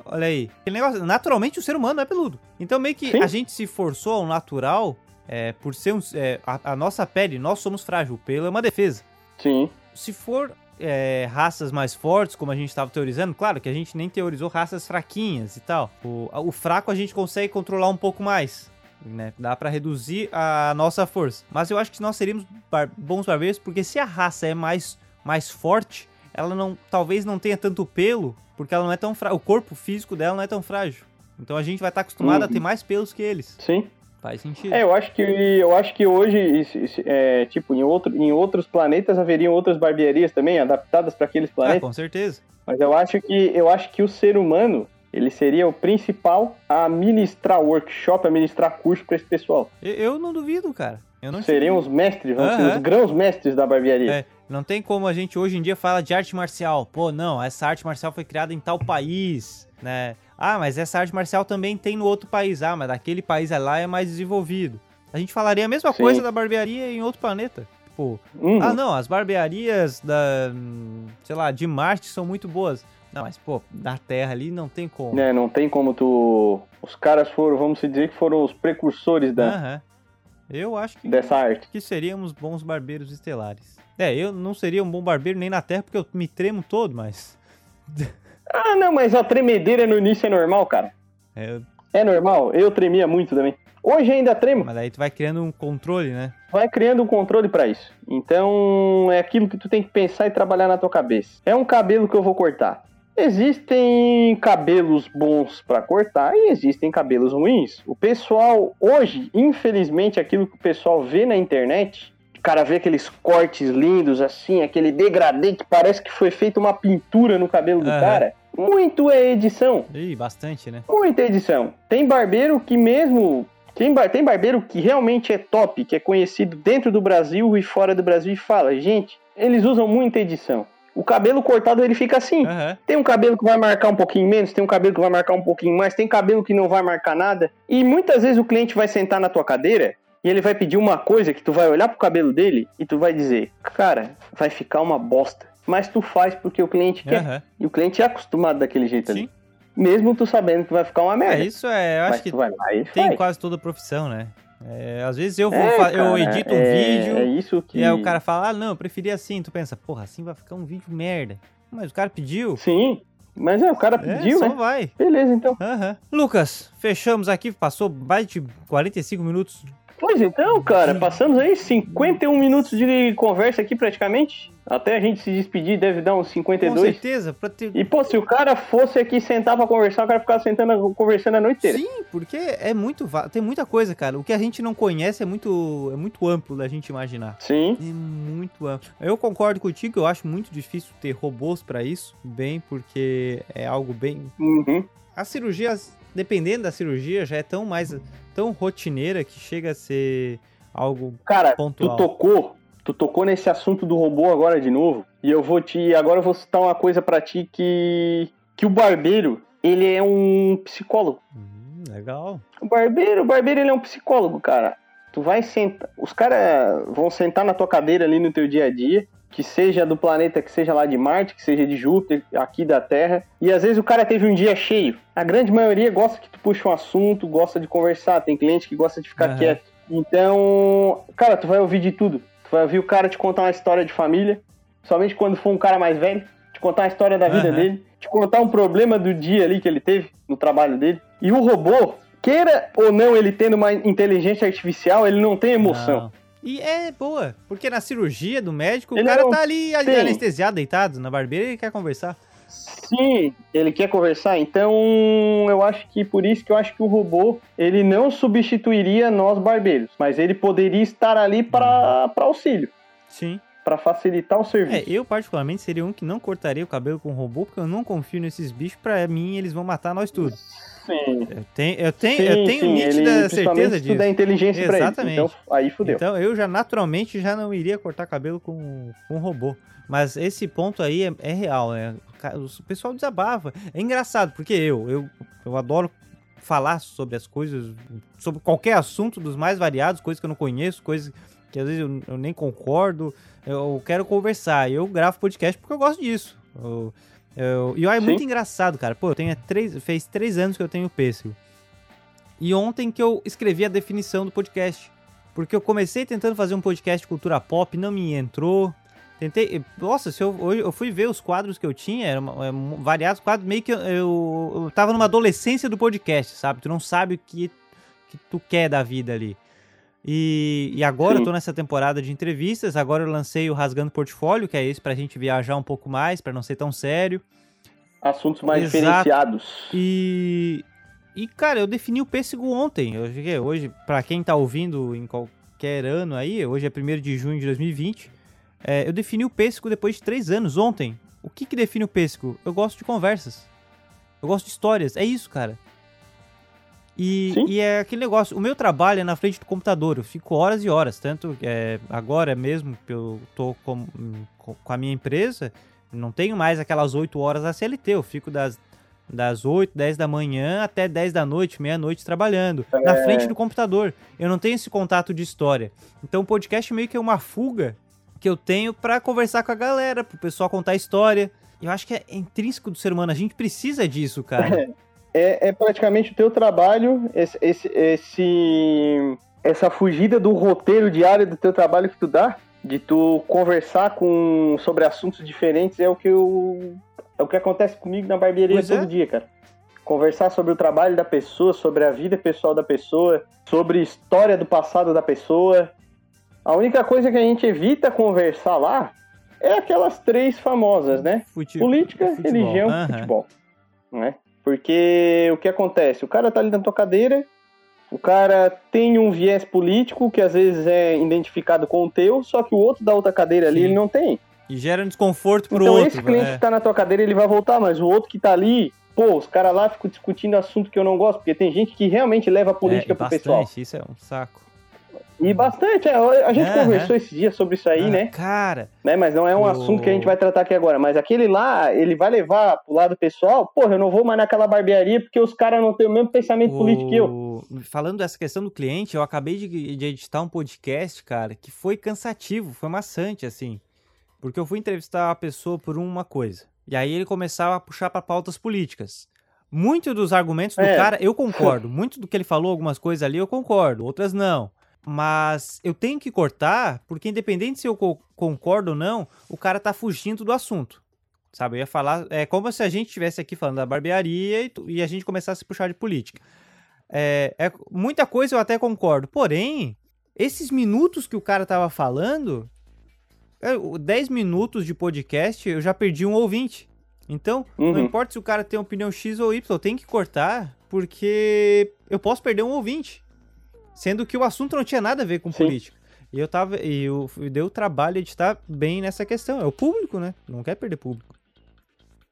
Olha aí. Aquele negócio, naturalmente o ser humano é peludo. Então meio que Sim. a gente se forçou ao natural é, por ser um, é, a, a nossa pele, nós somos frágil. O pelo é uma defesa. Sim. Se for é, raças mais fortes, como a gente estava teorizando, claro que a gente nem teorizou raças fraquinhas e tal. O, o fraco a gente consegue controlar um pouco mais. Né? Dá pra reduzir a nossa força. Mas eu acho que nós seríamos bar- bons barbeiros, porque se a raça é mais, mais forte, ela não talvez não tenha tanto pelo, porque ela não é tão frágil. O corpo físico dela não é tão frágil. Então a gente vai estar acostumado a Uhum. ter mais pelos que eles. Sim. Faz sentido. É, eu acho que eu acho que hoje, é, tipo, em, outro, em outros planetas haveriam outras barbearias também, adaptadas para aqueles ah, planetas. com certeza. Mas eu acho que eu acho que o ser humano ele seria o principal a ministrar workshop, a ministrar curso para esse pessoal. Eu, não duvido, cara. Seriam os mestres, vamos dizer, os grãos mestres da barbearia. É, não tem como a gente hoje em dia fala de arte marcial. Pô, não, essa arte marcial foi criada em tal país, né? Ah, mas essa arte marcial também tem no outro país. Ah, mas daquele país lá é mais desenvolvido. A gente falaria a mesma Sim. coisa da barbearia em outro planeta. Tipo, Uhum. ah, não, as barbearias da, sei lá, de Marte são muito boas. Não, mas, pô, da Terra ali não tem como. Né, não tem como tu. Os caras foram, vamos dizer que foram os precursores da, Aham. Eu acho que, dessa arte. que seríamos bons barbeiros estelares. É, eu não seria um bom barbeiro nem na Terra porque eu me tremo todo, mas... Ah, não, mas a tremedeira no início é normal, cara. É, É normal. Eu tremia muito também. Hoje ainda tremo. mas aí tu vai criando um controle, né? Vai criando um controle pra isso. Então, é aquilo que tu tem que pensar e trabalhar na tua cabeça. É um cabelo que eu vou cortar. Existem cabelos bons pra cortar e existem cabelos ruins. O pessoal, hoje, infelizmente, aquilo que o pessoal vê na internet, o cara vê aqueles cortes lindos assim, aquele degradê que parece que foi feita uma pintura no cabelo do Aham. cara. Muito é edição. Ih, bastante, né? Muita edição. Tem barbeiro que mesmo. Tem, bar- tem barbeiro que realmente é top, que é conhecido dentro do Brasil e fora do Brasil e fala, gente, eles usam muita edição. O cabelo cortado ele fica assim. Aham. Tem um cabelo que vai marcar um pouquinho menos, tem um cabelo que vai marcar um pouquinho mais, tem cabelo que não vai marcar nada. E muitas vezes o cliente vai sentar na tua cadeira e ele vai pedir uma coisa que tu vai olhar pro cabelo dele e tu vai dizer, cara, vai ficar uma bosta. Mas tu faz porque o cliente quer. Aham. E o cliente é acostumado daquele jeito ali. Sim. Mesmo tu sabendo que vai ficar uma É, merda. isso é, eu acho que tem faz. quase toda profissão, né? É, às vezes eu vou, É, fa- eu cara, edito um é- vídeo É isso que. e aí o cara fala, ah, não, eu preferia assim. Tu pensa, porra, assim vai ficar um vídeo merda. Mas o cara pediu. Sim. Mas é, o cara É, pediu, só né? vai. Beleza, então. Aham. Lucas, fechamos aqui, passou mais de 45 minutos. Pois então, cara, passamos aí 51 minutos de conversa aqui praticamente. Até a gente se despedir deve dar uns Com 52. certeza, pra ter... E, pô, se o cara fosse aqui sentar pra conversar, o cara ficava sentando, conversando a noite inteira. Sim, porque é muito. Tem muita coisa, cara. O que a gente não conhece é muito, é muito amplo da gente imaginar. Sim. É muito amplo. Eu concordo contigo, eu acho muito difícil ter robôs pra isso, bem, porque é algo bem. Uhum. As cirurgias, dependendo da cirurgia, já é tão mais. tão rotineira que chega a ser algo. Cara, Pontual. tu tocou. Tu tocou nesse assunto do robô agora de novo. E eu vou te. Agora eu vou citar uma coisa pra ti que. Que o barbeiro, ele é um psicólogo. Hum, legal. O barbeiro, o barbeiro ele é um psicólogo, cara. Tu vai sentar, os caras vão sentar na tua cadeira ali no teu dia a dia, que seja do planeta, que seja lá de Marte, que seja de Júpiter, aqui da Terra. E às vezes o cara teve um dia cheio. A grande maioria gosta que tu puxa um assunto, gosta de conversar. Tem cliente que gosta de ficar uhum. quieto. Então, cara, tu vai ouvir de tudo. Tu vai ouvir o cara te contar uma história de família, somente quando for um cara mais velho, te contar a história da vida uhum. dele, te contar um problema do dia ali que ele teve no trabalho dele. E o robô, queira ou não ele tendo uma inteligência artificial, ele não tem emoção. Não. E é boa, porque na cirurgia do médico, ele o cara tá ali anestesiado, deitado na barbeira e quer conversar. Sim, ele quer conversar. Então, eu acho que por isso que eu acho que o robô ele não substituiria nós barbeiros, mas ele poderia estar ali para auxílio. Sim. Para facilitar o serviço. É, eu particularmente seria um que não cortaria o cabelo com o robô, porque eu não confio nesses bichos. Para mim, eles vão matar nós tudo. Sim. Eu tenho, eu tenho, sim, eu tenho sim, nítida ele, certeza disso. da inteligência Exatamente. Pra ele. Então, aí fudeu. Então eu já naturalmente já não iria cortar cabelo com, com um robô. Mas esse ponto aí é, é real, né? O pessoal desabafa. É engraçado, porque eu, eu, eu adoro falar sobre as coisas, sobre qualquer assunto dos mais variados, coisas que eu não conheço, coisas que às vezes eu, eu nem concordo. Eu quero conversar. Eu gravo podcast porque eu gosto disso. Eu, eu, e é muito engraçado, cara. Pô, eu tenho três, fez três anos que eu tenho pêssego. E ontem que eu escrevi a definição do podcast. Porque eu comecei tentando fazer um podcast de cultura pop, não me entrou. Tentei. Nossa, se eu, eu fui ver os quadros que eu tinha, eram é, variados quadros, meio que eu, eu, eu tava numa adolescência do podcast, sabe? Tu não sabe o que, que tu quer da vida ali. E, e agora Sim. eu tô nessa temporada de entrevistas. Agora eu lancei o Rasgando Portfólio, que é esse pra gente viajar um pouco mais, para não ser tão sério. Assuntos mais Exato. diferenciados. E, e, cara, eu defini o pêssego ontem. Hoje, hoje para quem tá ouvindo em qualquer ano aí, hoje é 1 de junho de 2020. É, eu defini o pêssego depois de três anos, ontem. O que que define o pêssego? Eu gosto de conversas. Eu gosto de histórias. É isso, cara. E, e, é aquele negócio, o meu trabalho é na frente do computador, eu fico horas e horas, tanto é, agora mesmo que eu tô com, com a minha empresa, não tenho mais aquelas 8 horas a CLT, eu fico das, das 8, 10 da manhã até 10 da noite, meia-noite trabalhando, é... na frente do computador. Eu não tenho esse contato de história. Então o podcast meio que é uma fuga que eu tenho para conversar com a galera, pro pessoal contar história. Eu acho que é intrínseco do ser humano, a gente precisa disso, cara. é, é praticamente o teu trabalho, esse, esse, esse, essa fugida do roteiro diário do teu trabalho que tu dá, de tu conversar com, sobre assuntos diferentes, é o que eu, é o que acontece comigo na barbearia pois todo é. dia, cara. Conversar sobre o trabalho da pessoa, sobre a vida pessoal da pessoa, sobre história do passado da pessoa. A única coisa que a gente evita conversar lá é aquelas três famosas, né? Fute... Política, futebol. religião, uhum. futebol. Não é? Porque o que acontece? O cara tá ali na tua cadeira, o cara tem um viés político que às vezes é identificado com o teu, só que o outro da outra cadeira ali Sim. ele não tem. E gera um desconforto pro então, outro. Então esse cliente é. que tá na tua cadeira ele vai voltar, mas o outro que tá ali, pô, os caras lá ficam discutindo assunto que eu não gosto, porque tem gente que realmente leva a política é, pro bastante, pessoal. Isso é um saco. E bastante, é, a gente uhum. conversou esses dias sobre isso aí, ah, né? Cara. Né, mas não é um oh. assunto que a gente vai tratar aqui agora. Mas aquele lá, ele vai levar pro lado pessoal, porra, eu não vou mais naquela barbearia porque os caras não têm o mesmo pensamento oh. político que eu. Falando dessa questão do cliente, eu acabei de, de editar um podcast, cara, que foi cansativo, foi maçante, assim. Porque eu fui entrevistar a pessoa por uma coisa. E aí ele começava a puxar para pautas políticas. Muito dos argumentos do é. cara, eu concordo. Muito do que ele falou, algumas coisas ali, eu concordo. Outras não. Mas eu tenho que cortar, porque independente se eu concordo ou não, o cara tá fugindo do assunto. Sabe? Eu ia falar. É como se a gente estivesse aqui falando da barbearia e, e, a gente começasse a puxar de política. É, é, muita coisa eu até concordo. Porém, esses minutos que o cara tava falando. É, 10 minutos de podcast, eu já perdi um ouvinte. Então, uhum. não importa se o cara tem opinião X ou Y, eu tenho que cortar, porque eu posso perder um ouvinte. Sendo que o assunto não tinha nada a ver com Sim. política. E eu tava. E eu, deu o trabalho de estar bem nessa questão. É o público, né? Não quer perder público.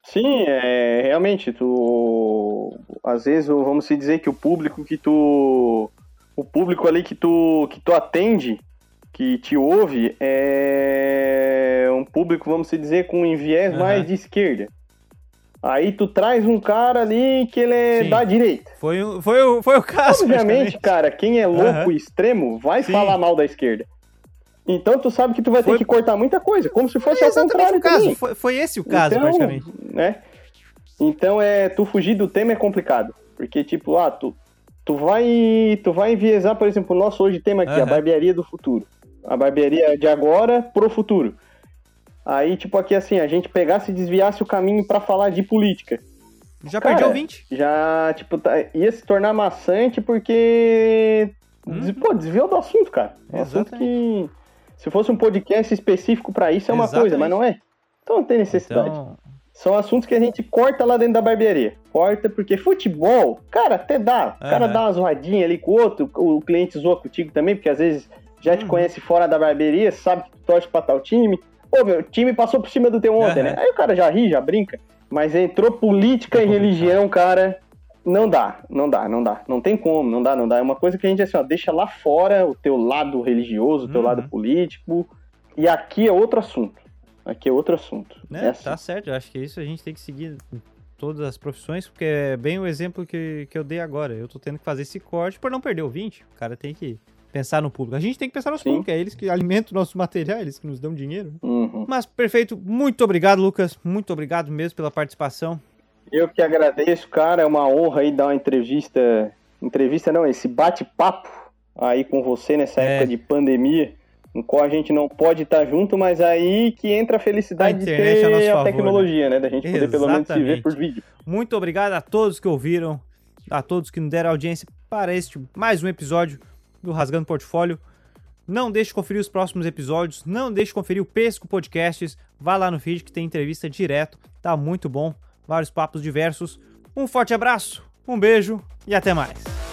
Sim, é, realmente, tu. Às vezes, vamos se dizer que o público que tu. O público ali que tu, que tu atende, que te ouve, é um público, vamos se dizer, com um viés uhum. mais de esquerda. Aí tu traz um cara ali que ele é Sim. da direita. Foi, foi, foi o caso. Obviamente, cara, quem é louco uhum. extremo vai Sim. falar mal da esquerda. Então tu sabe que tu vai foi... ter que cortar muita coisa, como se fosse é ao contrário o caso. Foi, foi, esse o caso, então, praticamente. Né? Então é tu fugir do tema é complicado, porque tipo, ah, tu tu vai tu vai enviesar, por exemplo, o nosso hoje tema aqui, uhum. a barbearia do futuro. A barbearia de agora pro futuro. Aí, tipo, aqui assim, a gente pegasse e desviasse o caminho para falar de política. Já Cara, perdeu 20? Já, tipo, tá, ia se tornar maçante porque. Hum. Pô, desviou do assunto, cara. É um assunto que. Se fosse um podcast específico para isso é uma Exatamente. coisa, mas não é. Então não tem necessidade. Então... São assuntos que a gente corta lá dentro da barbearia. Corta porque futebol, cara, até dá. O cara dá uma zoadinha ali com o outro, o cliente zoa contigo também, porque às vezes já te uhum. conhece fora da barbearia, sabe que tu torce pra tal time. Pô, meu time passou por cima do teu ontem, uhum. né? Aí o cara já ri, já brinca. Mas entrou política e religião, cara, não dá, não dá, não dá. Não tem como, não dá, não dá. É uma coisa que a gente assim, ó, deixa lá fora o teu lado religioso, o teu uhum. lado político. E aqui é outro assunto. Aqui é outro assunto. Né? É assim. Tá certo, eu acho que isso a gente tem que seguir em todas as profissões, porque é bem o exemplo que, que eu dei agora. Eu tô tendo que fazer esse corte por não perder o 20. O cara tem que pensar no público. A gente tem que pensar no público, é eles que alimentam o nosso material, eles que nos dão dinheiro. Uhum. Mas perfeito, muito obrigado, Lucas. Muito obrigado mesmo pela participação. Eu que agradeço, cara. É uma honra aí dar uma entrevista. Entrevista não, esse bate-papo aí com você nessa é. época de pandemia, no qual a gente não pode estar junto, mas aí que entra a felicidade a de ter a, favor, tecnologia, né? né? Da gente poder pelo menos se ver por vídeo. Muito obrigado a todos que ouviram, a todos que nos deram audiência para este mais um episódio do Rasgando Portfólio. Não deixe de conferir os próximos episódios, não deixe de conferir o Pesco Podcasts, vá lá no feed que tem entrevista direto, tá muito bom, vários papos diversos. Um forte abraço, um beijo e até mais.